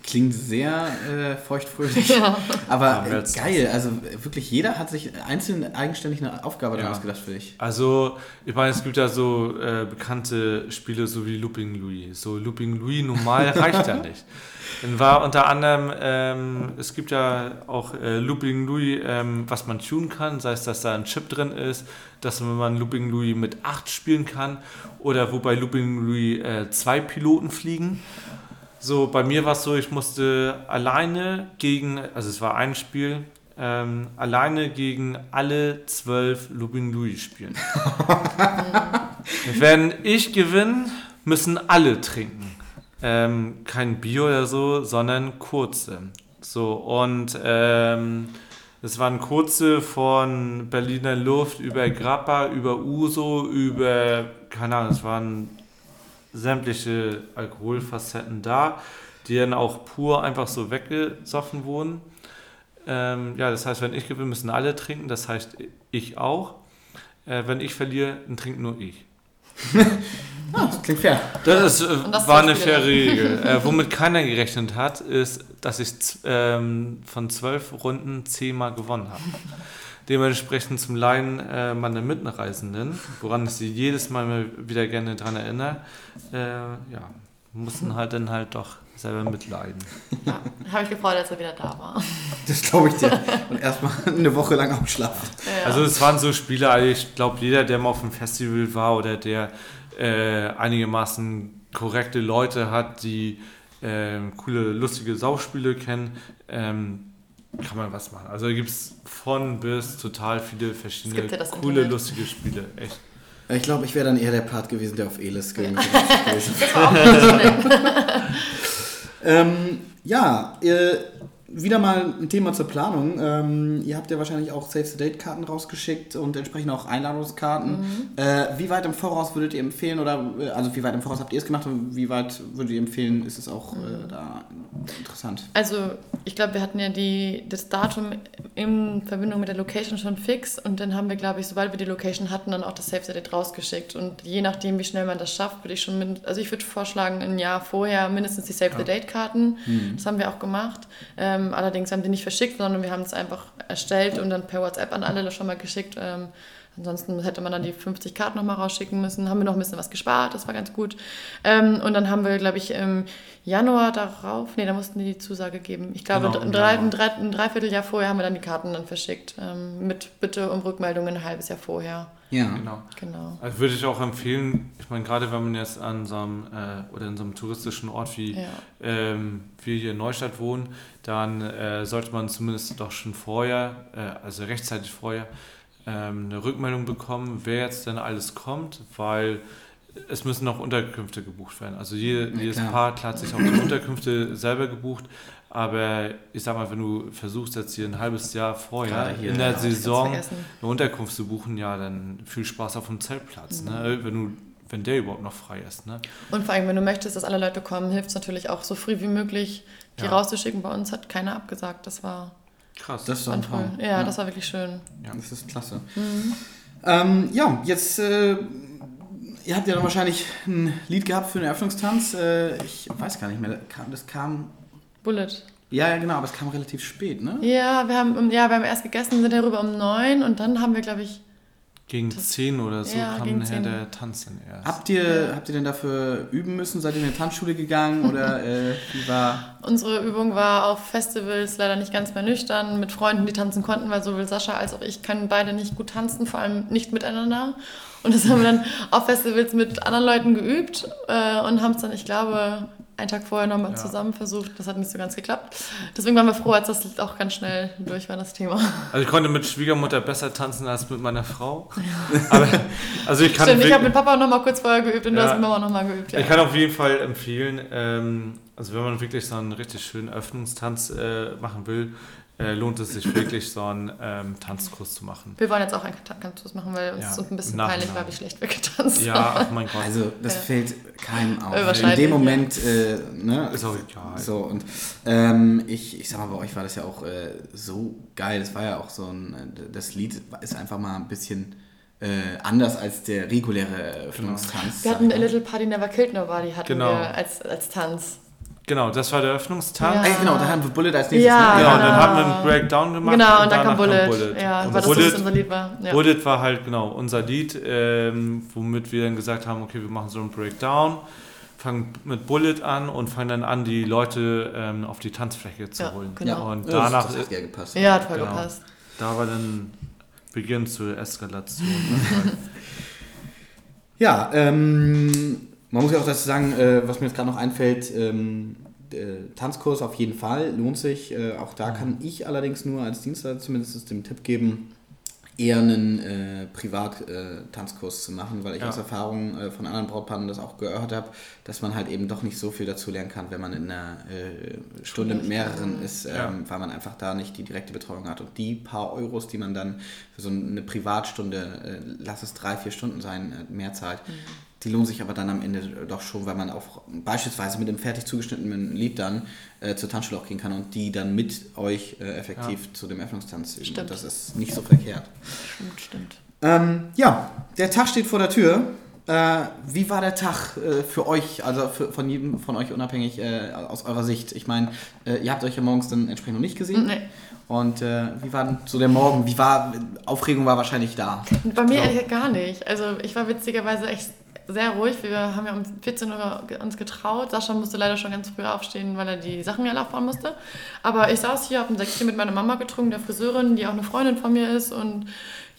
Klingt sehr äh, feuchtfröhlich. Ja. Aber äh, geil, also wirklich jeder hat sich einzeln eigenständig eine Aufgabe Ja. ausgedacht für dich. Also, ich meine, es gibt ja so äh, bekannte Spiele, so wie Looping Louis. So Looping Louis normal reicht ja nicht. Dann war unter anderem, ähm, es gibt ja auch äh, Looping Louis, ähm, was man tunen kann, sei es, dass da ein Chip drin ist, dass man Looping Louis mit 8 spielen kann oder wobei Looping Louis äh, zwei Piloten fliegen. So, bei mir war es so, ich musste alleine gegen, also es war ein Spiel, ähm, alleine gegen alle zwölf Looping Louis spielen. Wenn ich gewinne, müssen alle trinken. Ähm, kein Bier oder so, sondern kurze. So, und ähm, es waren kurze von Berliner Luft über Grappa, über Uso, über, keine Ahnung, es waren sämtliche Alkoholfacetten da, die dann auch pur einfach so weggesoffen wurden. Ähm, ja, das heißt, wenn ich gewinne, müssen alle trinken, das heißt ich auch. Äh, wenn ich verliere, dann trinkt nur ich. Ah, das klingt fair. Das, ist, äh, das war eine faire Regel. äh, womit keiner gerechnet hat, ist, dass ich ähm, von zwölf Runden zehnmal gewonnen habe. Dementsprechend zum Laien äh, meiner Mitreisenden, woran ich sie jedes Mal wieder gerne dran erinnere, äh, ja, mussten halt dann halt doch selber mitleiden. Ja, habe ich gefreut, als er wieder da war. Das glaube ich dir. Und erstmal eine Woche lang ausschlafen. Ja. Also es waren so Spiele, also ich glaube, jeder, der mal auf dem Festival war oder der äh, einigermaßen korrekte Leute hat, die ähm, coole, lustige Sauspiele kennen, ähm, kann man was machen. Also gibt es von bis total viele verschiedene ja das coole, Internet. lustige Spiele. Echt. Ich glaube, ich wäre dann eher der Part gewesen, der auf Elis gegangen ist. ähm, ja, äh, wieder mal ein Thema zur Planung. Ähm, ihr habt ja wahrscheinlich auch Save the Date-Karten rausgeschickt und entsprechend auch Einladungskarten. Äh, wie weit im Voraus würdet ihr empfehlen, oder äh, also wie weit im Voraus habt ihr es gemacht und wie weit würdet ihr empfehlen, ist es auch äh, da interessant? Also, ich glaube, wir hatten ja die, das Datum in Verbindung mit der Location schon fix und dann haben wir, glaube ich, sobald wir die Location hatten, dann auch das Save the Date rausgeschickt. Und je nachdem, wie schnell man das schafft, würde ich schon, min- also ich würde vorschlagen, ein Jahr vorher mindestens die Save the Date-Karten. Das haben wir auch gemacht. Ähm, allerdings haben die nicht verschickt, sondern wir haben es einfach erstellt und dann per WhatsApp an alle schon mal geschickt. Ähm, Ansonsten hätte man dann die 50 Karten nochmal rausschicken müssen. Haben wir noch ein bisschen was gespart, das war ganz gut. Ähm, und dann haben wir, glaube ich, im Januar darauf, nee, da mussten die die Zusage geben. Ich glaube, Genau, ein, drei, ein, drei, ein Dreivierteljahr vorher haben wir dann die Karten dann verschickt. Ähm, mit Bitte um Rückmeldungen ein halbes Jahr vorher. Ja. Genau. Genau. Also würde ich auch empfehlen, ich meine, gerade wenn man jetzt an so einem äh, oder in so einem touristischen Ort wie Ja. ähm, wir hier in Neustadt wohnen, dann äh, sollte man zumindest doch schon vorher, äh, also rechtzeitig vorher, ähm, eine Rückmeldung bekommen, wer jetzt denn alles kommt, weil es müssen noch Unterkünfte gebucht werden. Also jede, Ja, jedes klar. Paar hat sich auch die Unterkünfte selber gebucht, aber ich sag mal, wenn du versuchst jetzt hier ein halbes Jahr vorher hier, in ja, der Ganz Saison eine Unterkunft zu buchen, ja, dann viel Spaß auf dem Zeltplatz, ne? wenn, du, wenn der überhaupt noch frei ist. Ne? Und vor allem, wenn du möchtest, dass alle Leute kommen, hilft es natürlich auch so früh wie möglich, die Ja. rauszuschicken. Bei uns hat keiner abgesagt. Das war Krass. Das war ein toll. Traum. Ja, das war wirklich schön. Ja. Das ist klasse. Ähm, ja, jetzt, äh, ihr habt ja dann wahrscheinlich ein Lied gehabt für den Eröffnungstanz. Äh, ich weiß gar nicht mehr, das kam, Bullet. ja, ja, genau, aber es kam relativ spät, ne? Ja, wir haben, um- ja, wir haben erst gegessen, sind darüber um neun und dann haben wir, glaube ich, Gegen Das- 10 oder so Ja, kam nachher 10. der Tanz dann erst. Habt ihr, habt ihr denn dafür üben müssen? Seid ihr in eine Tanzschule gegangen oder äh, wie war. Unsere Übung war auf Festivals leider nicht ganz mehr nüchtern, mit Freunden, die tanzen konnten, weil sowohl Sascha als auch ich können beide nicht gut tanzen, vor allem nicht miteinander. Und das haben wir dann auf Festivals mit anderen Leuten geübt äh, und haben es dann, ich glaube, einen Tag vorher nochmal Ja. zusammen versucht. Das hat nicht so ganz geklappt. Deswegen waren wir froh, als das auch ganz schnell durch war, das Thema. Also ich konnte mit Schwiegermutter besser tanzen als mit meiner Frau. Aber also ich kann, Stimmt, ich habe mit Papa nochmal kurz vorher geübt und du Ja. hast mit Mama nochmal geübt. Ja. ich kann auf jeden Fall empfehlen, ähm, also wenn man wirklich so einen richtig schönen Öffnungstanz äh, machen will, äh, lohnt es sich wirklich so einen ähm, Tanzkurs zu machen. wir wollen jetzt auch einen Tanzkurs machen, weil uns Ja, so ein bisschen nach- peinlich nach. war, wie schlecht wir getanzt Ja, haben. ach mein Gott. Also, das Ja. fällt keinem auf. Äh, In dem ja. Moment, äh, ne? Ist auch egal. So, und ähm, ich, ich sag mal, bei euch war das ja auch äh, so geil. Das war ja auch so ein, äh, das Lied ist einfach mal ein bisschen äh, anders als der reguläre Eröffnungstanz. Wir hatten A Little Party Never Killed Nobody hatten Genau. wir als, als Tanz. Genau, das war der Öffnungstanz. Ja. Ey, genau, da haben wir Bullet als nächstes. Ja? Genau, und dann genau. haben wir einen Breakdown gemacht. Genau, und dann kam danach Bullet. Ja, Und weil das Bullet, das unser Lied war. Ja. Bullet war halt genau unser Lied, ähm, womit wir dann gesagt haben, okay, wir machen so einen Breakdown, fangen mit Bullet an und fangen dann an, die Leute ähm, auf die Tanzfläche zu Ja, holen. genau. Und Ja, danach, das hat ja gepasst. ja, hat voll Genau. gepasst. da war dann Beginn zur Eskalation. Ja, ähm, man muss ja auch dazu sagen, äh, was mir jetzt gerade noch einfällt, ähm, äh, Tanzkurs auf jeden Fall, lohnt sich. Äh, auch da kann ich allerdings nur als Dienstleister zumindest den Tipp geben, eher einen äh, Privat-Tanzkurs zu machen, weil ich Ja. aus Erfahrung äh, von anderen Brautpaaren das auch gehört habe, dass man halt eben doch nicht so viel dazu lernen kann, wenn man in einer äh, Stunde mit mehreren ist, ähm, Ja. weil man einfach da nicht die direkte Betreuung hat. Und die paar Euros, die man dann für so eine Privatstunde, äh, lass es drei, vier Stunden sein, äh, mehr zahlt, die lohnen sich aber dann am Ende doch schon, weil man auch beispielsweise mit einem fertig zugeschnittenen Lied dann äh, zur Tanzschule auch gehen kann und die dann mit euch äh, effektiv zu dem Öffnungstanz üben. Stimmt. Und das ist nicht so verkehrt. Stimmt, stimmt. Ähm, ja, der Tag steht vor der Tür. Äh, wie war der Tag äh, für euch, also für, von jedem von euch unabhängig äh, aus eurer Sicht? Ich meine, äh, ihr habt euch ja morgens dann entsprechend noch nicht gesehen. Nee. Und äh, wie war denn so der Morgen? Wie war, Aufregung war wahrscheinlich da. Bei mir Ja. ehrlich gesagt gar nicht. Also ich war witzigerweise echt sehr ruhig. Wir haben ja um 14 Uhr uns getraut. Sascha musste leider schon ganz früh aufstehen, weil er die Sachen ja aufbauen musste. Aber ich saß hier, habe ein Säckchen mit meiner Mama getrunken, der Friseurin, die auch eine Freundin von mir ist. Und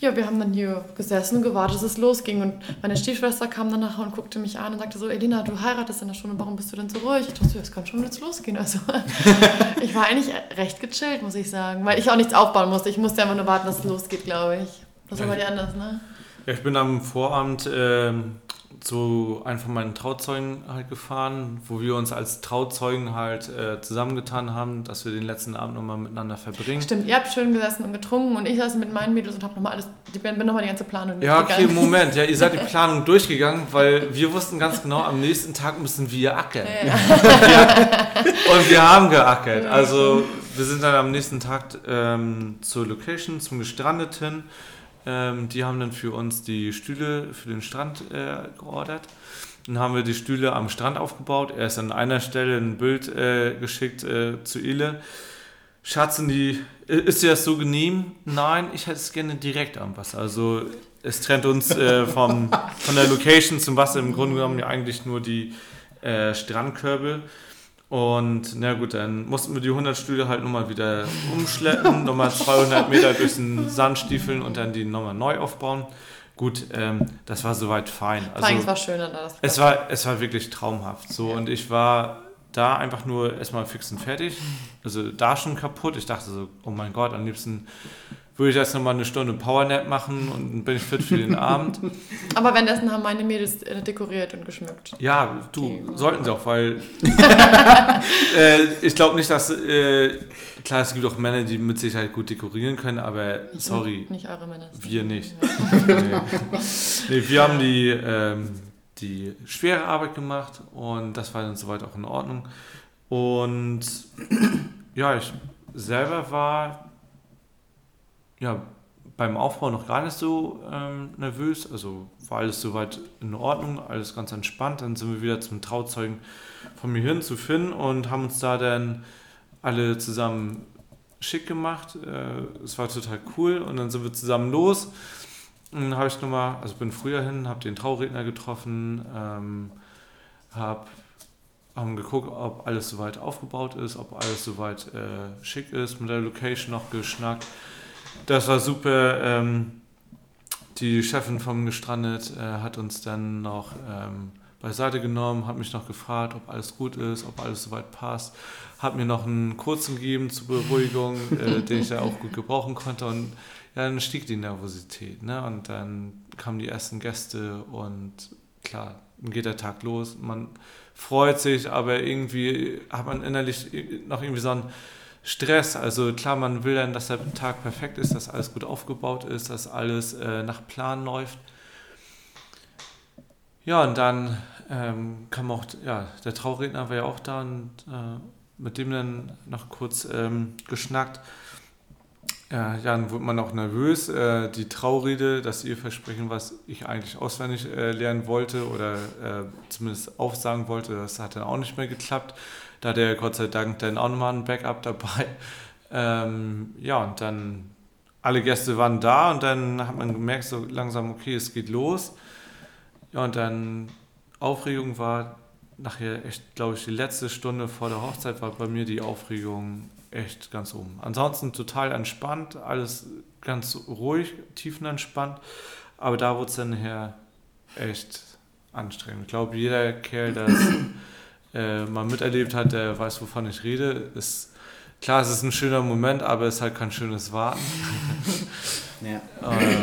ja, wir haben dann hier gesessen und gewartet, dass es losging. Und meine Stiefschwester kam dann nachher und guckte mich an und sagte so, Elina, du heiratest in der Stunde, warum bist du denn so ruhig? Ich dachte, so, es kann schon jetzt losgehen. Also ich war eigentlich recht gechillt, muss ich sagen. Weil ich auch nichts aufbauen musste. Ich musste einfach nur warten, dass es losgeht, glaube ich. Das war bei dir anders, ne? Ja, ich bin am Vorabend ähm, zu einem von meinen Trauzeugen halt gefahren, wo wir uns als Trauzeugen halt äh, zusammengetan haben, dass wir den letzten Abend nochmal miteinander verbringen. Stimmt, ihr habt schön gesessen und getrunken und ich saß mit meinen Mädels und hab nochmal alles, die bin nochmal die ganze Planung Ja, okay, durchgegangen. Moment. Ja, ihr seid die Planung durchgegangen, weil wir wussten ganz genau, am nächsten Tag müssen wir ackern. Ja, Und wir haben geackert. Also wir sind dann am nächsten Tag ähm, zur Location, zum Gestrandeten. Ähm, die haben dann für uns die Stühle für den Strand äh, geordert. Dann haben wir die Stühle am Strand aufgebaut. Er ist an einer Stelle ein Bild äh, geschickt äh, zu Ile. Schatz, in die, ist dir das so genehm? Nein, ich hätte es gerne direkt am Wasser. Also es trennt uns äh, vom, von der Location zum Wasser im Grunde genommen ja eigentlich nur die äh, Strandkörbe. Und na gut, dann mussten wir die 100 Stühle halt nochmal wieder umschleppen, nochmal 200 Meter durch den Sand stiefeln und dann die nochmal neu aufbauen. Gut, ähm, das war soweit fein. Vor allem, es Also, war schöner da. Das es war, es war wirklich traumhaft. So, und ich war da einfach nur erstmal fix und fertig. Also da schon kaputt. Ich dachte so, oh mein Gott, am liebsten würde ich jetzt nochmal eine Stunde Powernap machen und dann bin ich fit für den Abend. Aber währenddessen haben meine Mädels äh, dekoriert und geschmückt. Ja, du, sollten sie auch, weil äh, ich glaube nicht, dass, äh, klar, es gibt auch Männer, die mit Sicherheit gut dekorieren können, aber sorry, Nicht eure Männer. wir nicht. nee. Nee, wir haben die, ähm, die schwere Arbeit gemacht und das war dann soweit auch in Ordnung. Und ja, ich selber war ja, beim Aufbau noch gar nicht so ähm, nervös. Also war alles soweit in Ordnung, alles ganz entspannt. Dann sind wir wieder zum Trauzeugen von mir hin zu Finn und haben uns da dann alle zusammen schick gemacht. Äh, es war total cool und dann sind wir zusammen los. Dann habe ich nochmal, also bin früher hin, habe den Trauredner getroffen, ähm, habe haben geguckt, ob alles soweit aufgebaut ist, ob alles soweit äh, schick ist, mit der Location noch geschnackt. Das war super. Ähm, die Chefin vom Gestrandet äh, hat uns dann noch ähm, beiseite genommen, hat mich noch gefragt, ob alles gut ist, ob alles soweit passt, hat mir noch einen kurzen gegeben zur Beruhigung, äh, den ich ja auch gut gebrauchen konnte und ja, dann stieg die Nervosität, ne? Und dann kamen die ersten Gäste und klar, dann geht der Tag los, man freut sich, aber irgendwie hat man innerlich noch irgendwie so einen Stress. Also klar, man will dann, dass der Tag perfekt ist, dass alles gut aufgebaut ist, dass alles äh, nach Plan läuft. Ja, und dann ähm, kam auch, ja, der Trauredner war ja auch da und äh, mit dem dann noch kurz ähm, geschnackt. Ja, dann wurde man auch nervös. Äh, die Traurede, das Eheversprechen, was ich eigentlich auswendig äh, lernen wollte oder äh, zumindest aufsagen wollte, das hat dann auch nicht mehr geklappt. Da hat er Gott sei Dank dann auch nochmal ein Backup dabei. Ähm, ja, und dann alle Gäste waren da und dann hat man gemerkt, so langsam, okay, es geht los. Ja, und dann Aufregung war nachher echt, glaube ich, die letzte Stunde vor der Hochzeit war bei mir die Aufregung echt ganz oben. Ansonsten total entspannt, alles ganz ruhig, tiefenentspannt. Aber da wurde es dann her echt anstrengend. Ich glaube, jeder Kerl, der äh, mal miterlebt hat, der weiß, wovon ich rede. Ist, klar, es ist ein schöner Moment, aber es ist halt kein schönes Warten. ja. Äh,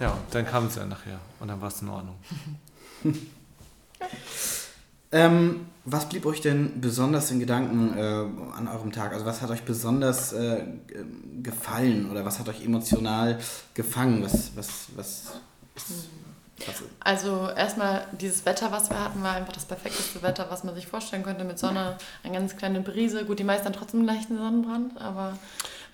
ja, dann kam es ja nachher und dann war es in Ordnung. ähm, was blieb euch denn besonders in Gedanken äh, an eurem Tag? Also was hat euch besonders äh, gefallen oder was hat euch emotional gefangen? Was, was, was, was, also erstmal dieses Wetter, was wir hatten, war einfach das perfekteste Wetter, was man sich vorstellen könnte mit Sonne, eine ganz kleine Brise. Gut, die meisten dann trotzdem einen leichten Sonnenbrand, aber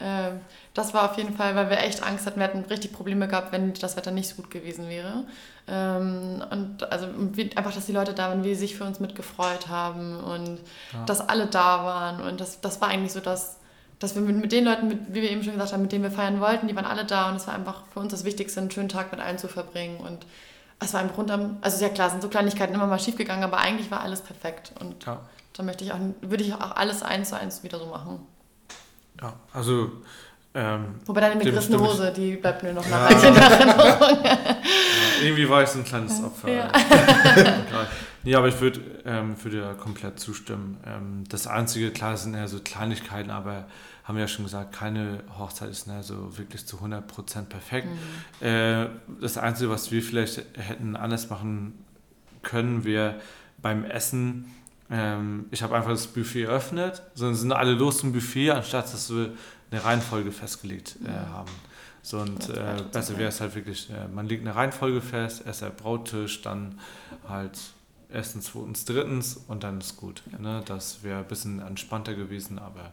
äh, das war auf jeden Fall, weil wir echt Angst hatten, wir hatten richtig Probleme gehabt, wenn das Wetter nicht so gut gewesen wäre. Ähm, und also wie, einfach, dass die Leute da waren, wie sie sich für uns mitgefreut haben und ja. dass alle da waren. Und das, das war eigentlich so das, dass wir mit, mit den Leuten, mit, wie wir eben schon gesagt haben, mit denen wir feiern wollten, die waren alle da und es war einfach für uns das Wichtigste, einen schönen Tag mit allen zu verbringen. Und es war im Grunde, also sehr klar, sind so Kleinigkeiten immer mal schief gegangen, aber eigentlich war alles perfekt. Und ja. da möchte ich auch, würde ich auch alles eins zu eins wieder so machen. Ja, also ähm, Wobei deine mitgerissene Hose, die bleibt mir noch ja. nachhaltig in Erinnerung. ja, irgendwie war ich so ein kleines Opfer. Ja. nee, aber ich würde ähm, würd dir komplett zustimmen. Ähm, das Einzige, klar, sind ja so Kleinigkeiten, aber haben wir ja schon gesagt, keine Hochzeit ist ne, so wirklich zu 100% perfekt. Mhm. Äh, das Einzige, was wir vielleicht hätten anders machen können, wäre beim Essen ähm, ich habe einfach das Buffet eröffnet, sondern sind alle los zum Buffet, anstatt dass wir eine Reihenfolge festgelegt äh, haben. So, und äh, besser wäre es halt wirklich, äh, man legt eine Reihenfolge fest, erst der Brautisch, dann halt erstens, zweitens, drittens und dann ist gut. Ja. Ne? Das wäre ein bisschen entspannter gewesen, aber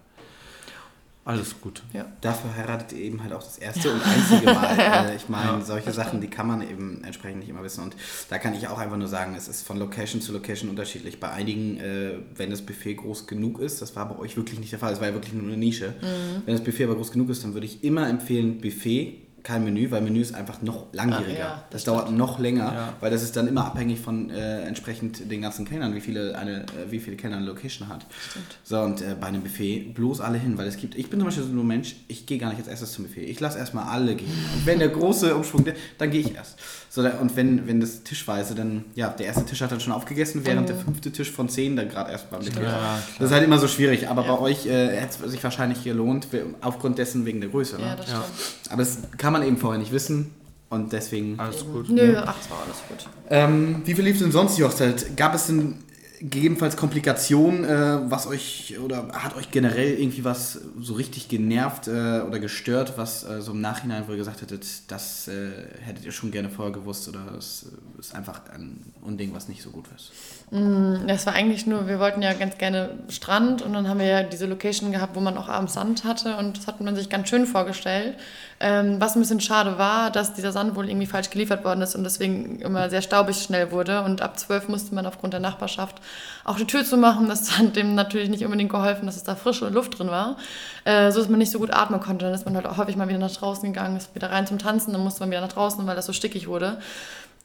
alles gut. Ja. Dafür heiratet ihr eben halt auch das erste und einzige Mal. ja. Ich meine, ja, solche Sachen, die kann man eben entsprechend nicht immer wissen. Und da kann ich auch einfach nur sagen, es ist von Location zu Location unterschiedlich. Bei einigen, äh, wenn das Buffet groß genug ist, das war bei euch wirklich nicht der Fall, es war ja wirklich nur eine Nische. Mhm. Wenn das Buffet aber groß genug ist, dann würde ich immer empfehlen, Buffet kein Menü, weil Menü ist einfach noch langwieriger. Ja, das, das dauert noch länger, ja. weil das ist dann immer abhängig von äh, entsprechend den ganzen Kellnern, wie viele eine, äh, wie viele Kellner eine Location hat. Stimmt. So und äh, bei einem Buffet bloß alle hin, weil es gibt. Ich bin zum Beispiel so ein Mensch, ich gehe gar nicht als erstes zum Buffet. Ich lasse erstmal alle gehen. Und wenn der große Umschwung, dann gehe ich erst. So, und wenn, wenn das tischweise, dann, ja, der erste Tisch hat dann schon aufgegessen, während mhm. der fünfte Tisch von zehn dann gerade erst beim Buffet ja, Das ist halt immer so schwierig, aber bei euch äh, hätte es sich wahrscheinlich gelohnt, aufgrund dessen wegen der Größe. Ne? Ja, das stimmt. Aber das kann man eben vorher nicht wissen. Und deswegen. Alles gut. Nö, ach, es war alles gut. Ähm, wie lief denn sonst die Hochzeit? Gab es denn gegebenenfalls Komplikationen, äh, was euch oder hat euch generell irgendwie was so richtig genervt äh, oder gestört, was äh, so im Nachhinein, wo ihr gesagt hättet, das äh, hättet ihr schon gerne vorher gewusst oder es ist einfach ein Unding, was nicht so gut ist? Mm, Es war eigentlich nur, wir wollten ja ganz gerne Strand und dann haben wir ja diese Location gehabt, wo man auch abends Sand hatte und das hat man sich ganz schön vorgestellt. Ähm, was ein bisschen schade war, dass dieser Sand wohl irgendwie falsch geliefert worden ist und deswegen immer sehr staubig schnell wurde und ab 12 musste man aufgrund der Nachbarschaft auch die Tür zu machen. Das hat dem natürlich nicht unbedingt geholfen, dass es da frische Luft drin war, äh, so dass man nicht so gut atmen konnte. Dann ist man halt auch häufig mal wieder nach draußen gegangen, ist wieder rein zum Tanzen, dann musste man wieder nach draußen, weil das so stickig wurde.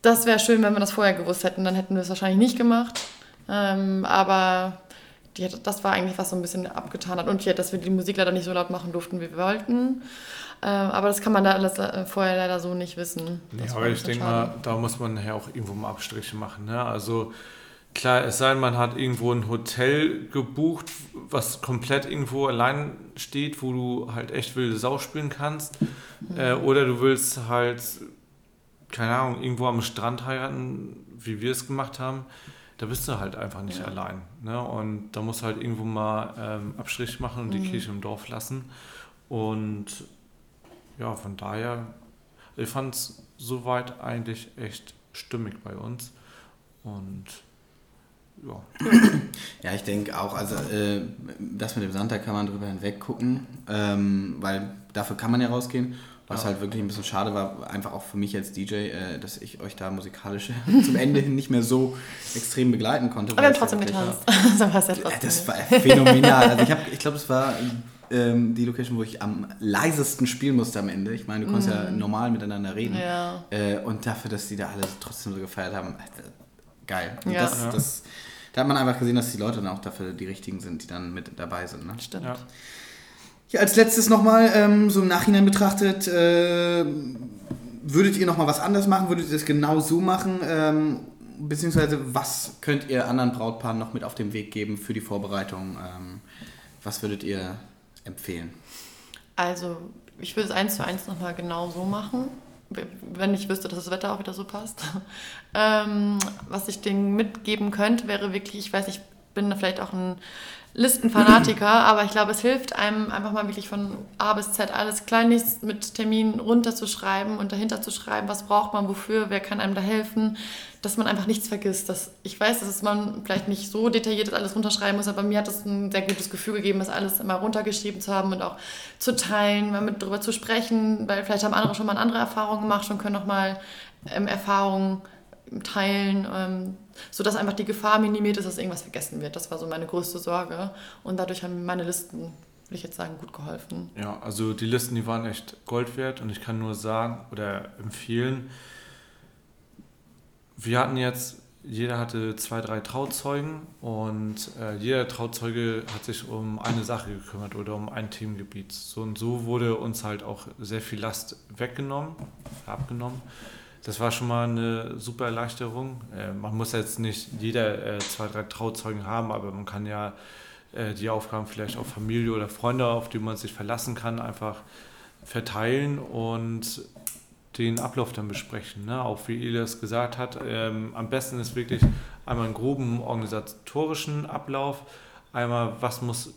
Das wäre schön, wenn wir das vorher gewusst hätten. Dann hätten wir es wahrscheinlich nicht gemacht. Ähm, aber die, das war eigentlich, was so ein bisschen abgetan hat. Und ja, dass wir die Musik leider nicht so laut machen durften, wie wir wollten. Ähm, aber das kann man da alles äh, vorher leider so nicht wissen. Nee, aber ich denke mal, da muss man nachher auch irgendwo mal Abstriche machen. Ne? Also klar, es sei denn, man hat irgendwo ein Hotel gebucht, was komplett irgendwo allein steht, wo du halt echt wilde Sau spielen kannst. Äh, oder du willst halt, keine Ahnung, irgendwo am Strand heiraten, wie wir es gemacht haben. Da bist du halt einfach nicht Ja. allein. Ne? Und da musst du halt irgendwo mal ähm, Abstrich machen und die Mhm. Kirche im Dorf lassen. Und ja, von daher, ich fand es soweit eigentlich echt stimmig bei uns. Und ja, Ja, ich denke auch, also äh, das mit dem da kann man drüber hinweg gucken, ähm, weil dafür kann man ja rausgehen. Was Ja. halt wirklich ein bisschen schade war, einfach auch für mich als DJ, äh, dass ich euch da musikalisch zum Ende hin nicht mehr so extrem begleiten konnte. Aber wir haben trotzdem wirklich getanzt. so war ja das war phänomenal. Also ich, hab- ich glaube, es war ähm, die Location, wo ich am leisesten spielen musste am Ende. Ich meine, du konntest ja normal miteinander reden. Mhm. Ja. Äh, und dafür, dass die da alle trotzdem so gefeiert haben, äh, geil. Und Ja. das, Ja. das, da hat man einfach gesehen, dass die Leute dann auch dafür die richtigen sind, die dann mit dabei sind. Ne? Stimmt. Ja. Als letztes nochmal, ähm, so im Nachhinein betrachtet, äh, würdet ihr nochmal was anders machen? Würdet ihr das genau so machen? Ähm, beziehungsweise, was könnt ihr anderen Brautpaaren noch mit auf den Weg geben für die Vorbereitung? Ähm, was würdet ihr empfehlen? Also, ich würde es eins zu eins nochmal genau so machen, wenn ich wüsste, dass das Wetter auch wieder so passt. ähm, was ich denen mitgeben könnte, wäre wirklich, ich weiß, ich bin da vielleicht auch ein Listenfanatiker, aber ich glaube, es hilft einem einfach mal wirklich von A bis Z alles kleinlichst mit Terminen runterzuschreiben und dahinter zu schreiben, was braucht man, wofür, wer kann einem da helfen, dass man einfach nichts vergisst. Dass, ich weiß, dass man vielleicht nicht so detailliert alles runterschreiben muss, aber mir hat es ein sehr gutes Gefühl gegeben, das alles immer runtergeschrieben zu haben und auch zu teilen, mal mit drüber zu sprechen, weil vielleicht haben andere schon mal andere Erfahrungen gemacht und können nochmal ähm, Erfahrungen teilen, ähm, sodass einfach die Gefahr minimiert ist, dass irgendwas vergessen wird. Das war so meine größte Sorge. Und dadurch haben meine Listen, will ich jetzt sagen, gut geholfen. Ja, also die Listen, die waren echt Gold wert und ich kann nur sagen oder empfehlen, wir hatten jetzt, jeder hatte zwei, drei Trauzeugen und äh, jeder Trauzeuge hat sich um eine Sache gekümmert oder um ein Themengebiet. So und so wurde uns halt auch sehr viel Last weggenommen, abgenommen. Das war schon mal eine super Erleichterung. Äh, man muss jetzt nicht jeder äh, zwei, drei Trauzeugen haben, aber man kann ja äh, die Aufgaben vielleicht auf Familie oder Freunde, auf die man sich verlassen kann, einfach verteilen und den Ablauf dann besprechen. Ne? Auch wie Elias gesagt hat, ähm, am besten ist wirklich einmal einen groben organisatorischen Ablauf, einmal was muss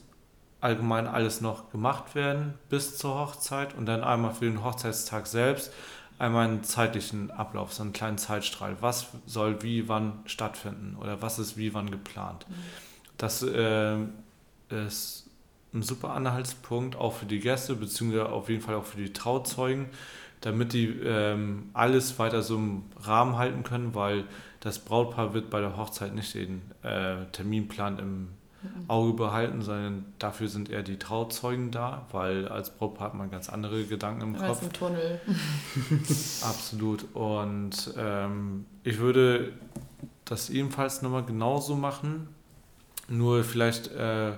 allgemein alles noch gemacht werden bis zur Hochzeit und dann einmal für den Hochzeitstag selbst einmal einen zeitlichen Ablauf, so einen kleinen Zeitstrahl. Was soll wie wann stattfinden oder was ist wie wann geplant. Das ähm, ist ein super Anhaltspunkt auch für die Gäste, beziehungsweise auf jeden Fall auch für die Trauzeugen, damit die ähm, alles weiter so im Rahmen halten können, weil das Brautpaar wird bei der Hochzeit nicht den äh, Terminplan im Auge behalten, sondern dafür sind eher die Trauzeugen da, weil als Brautpaar hat man ganz andere Gedanken im Kopf. ist im Tunnel. Absolut. Und ähm, ich würde das ebenfalls nochmal genauso machen. Nur vielleicht, äh,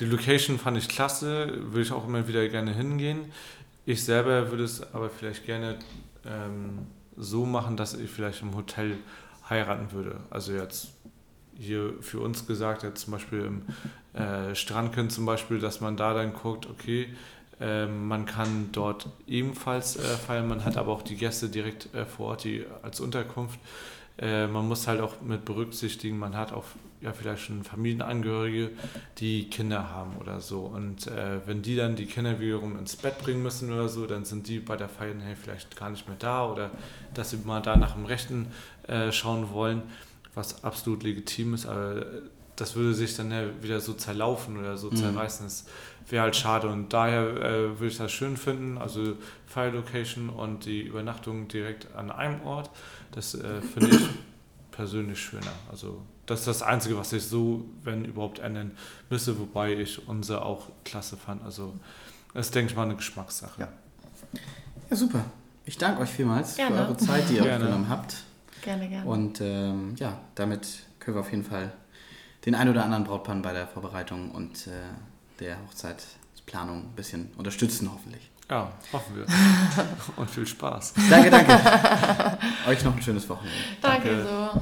die Location fand ich klasse, würde ich auch immer wieder gerne hingehen. Ich selber würde es aber vielleicht gerne ähm, so machen, dass ich vielleicht im Hotel heiraten würde. Also jetzt hier für uns gesagt, jetzt zum Beispiel im äh, Strandkind zum Beispiel, dass man da dann guckt, okay, ähm, man kann dort ebenfalls äh, feiern, man hat aber auch die Gäste direkt äh, vor Ort, die als Unterkunft. Äh, man muss halt auch mit berücksichtigen, man hat auch ja vielleicht schon Familienangehörige, die Kinder haben oder so. Und äh, wenn die dann die Kinder wiederum ins Bett bringen müssen oder so, dann sind die bei der Feier vielleicht gar nicht mehr da oder dass sie mal da nach dem Rechten äh, schauen wollen. Was absolut legitim ist, aber das würde sich dann ja wieder so zerlaufen oder so Mhm. zerreißen. Das wäre halt schade und daher äh, würde ich das schön finden. Also Fire Location und die Übernachtung direkt an einem Ort, das äh, finde ich persönlich schöner. Also das ist das Einzige, was ich so, wenn überhaupt, ändern müsste, wobei ich unser auch klasse fand. Also das ist, denke ich mal, eine Geschmackssache. Ja. Ja, super. Ich danke euch vielmals Gerne. für eure Zeit, die ihr Gerne. aufgenommen habt. Gerne, gerne. Und ähm, ja, damit können wir auf jeden Fall den ein oder anderen Brautpaar bei der Vorbereitung und äh, der Hochzeitsplanung ein bisschen unterstützen, hoffentlich. Ja, hoffen wir. und viel Spaß. Danke, danke. Euch noch ein schönes Wochenende. Danke danke. so.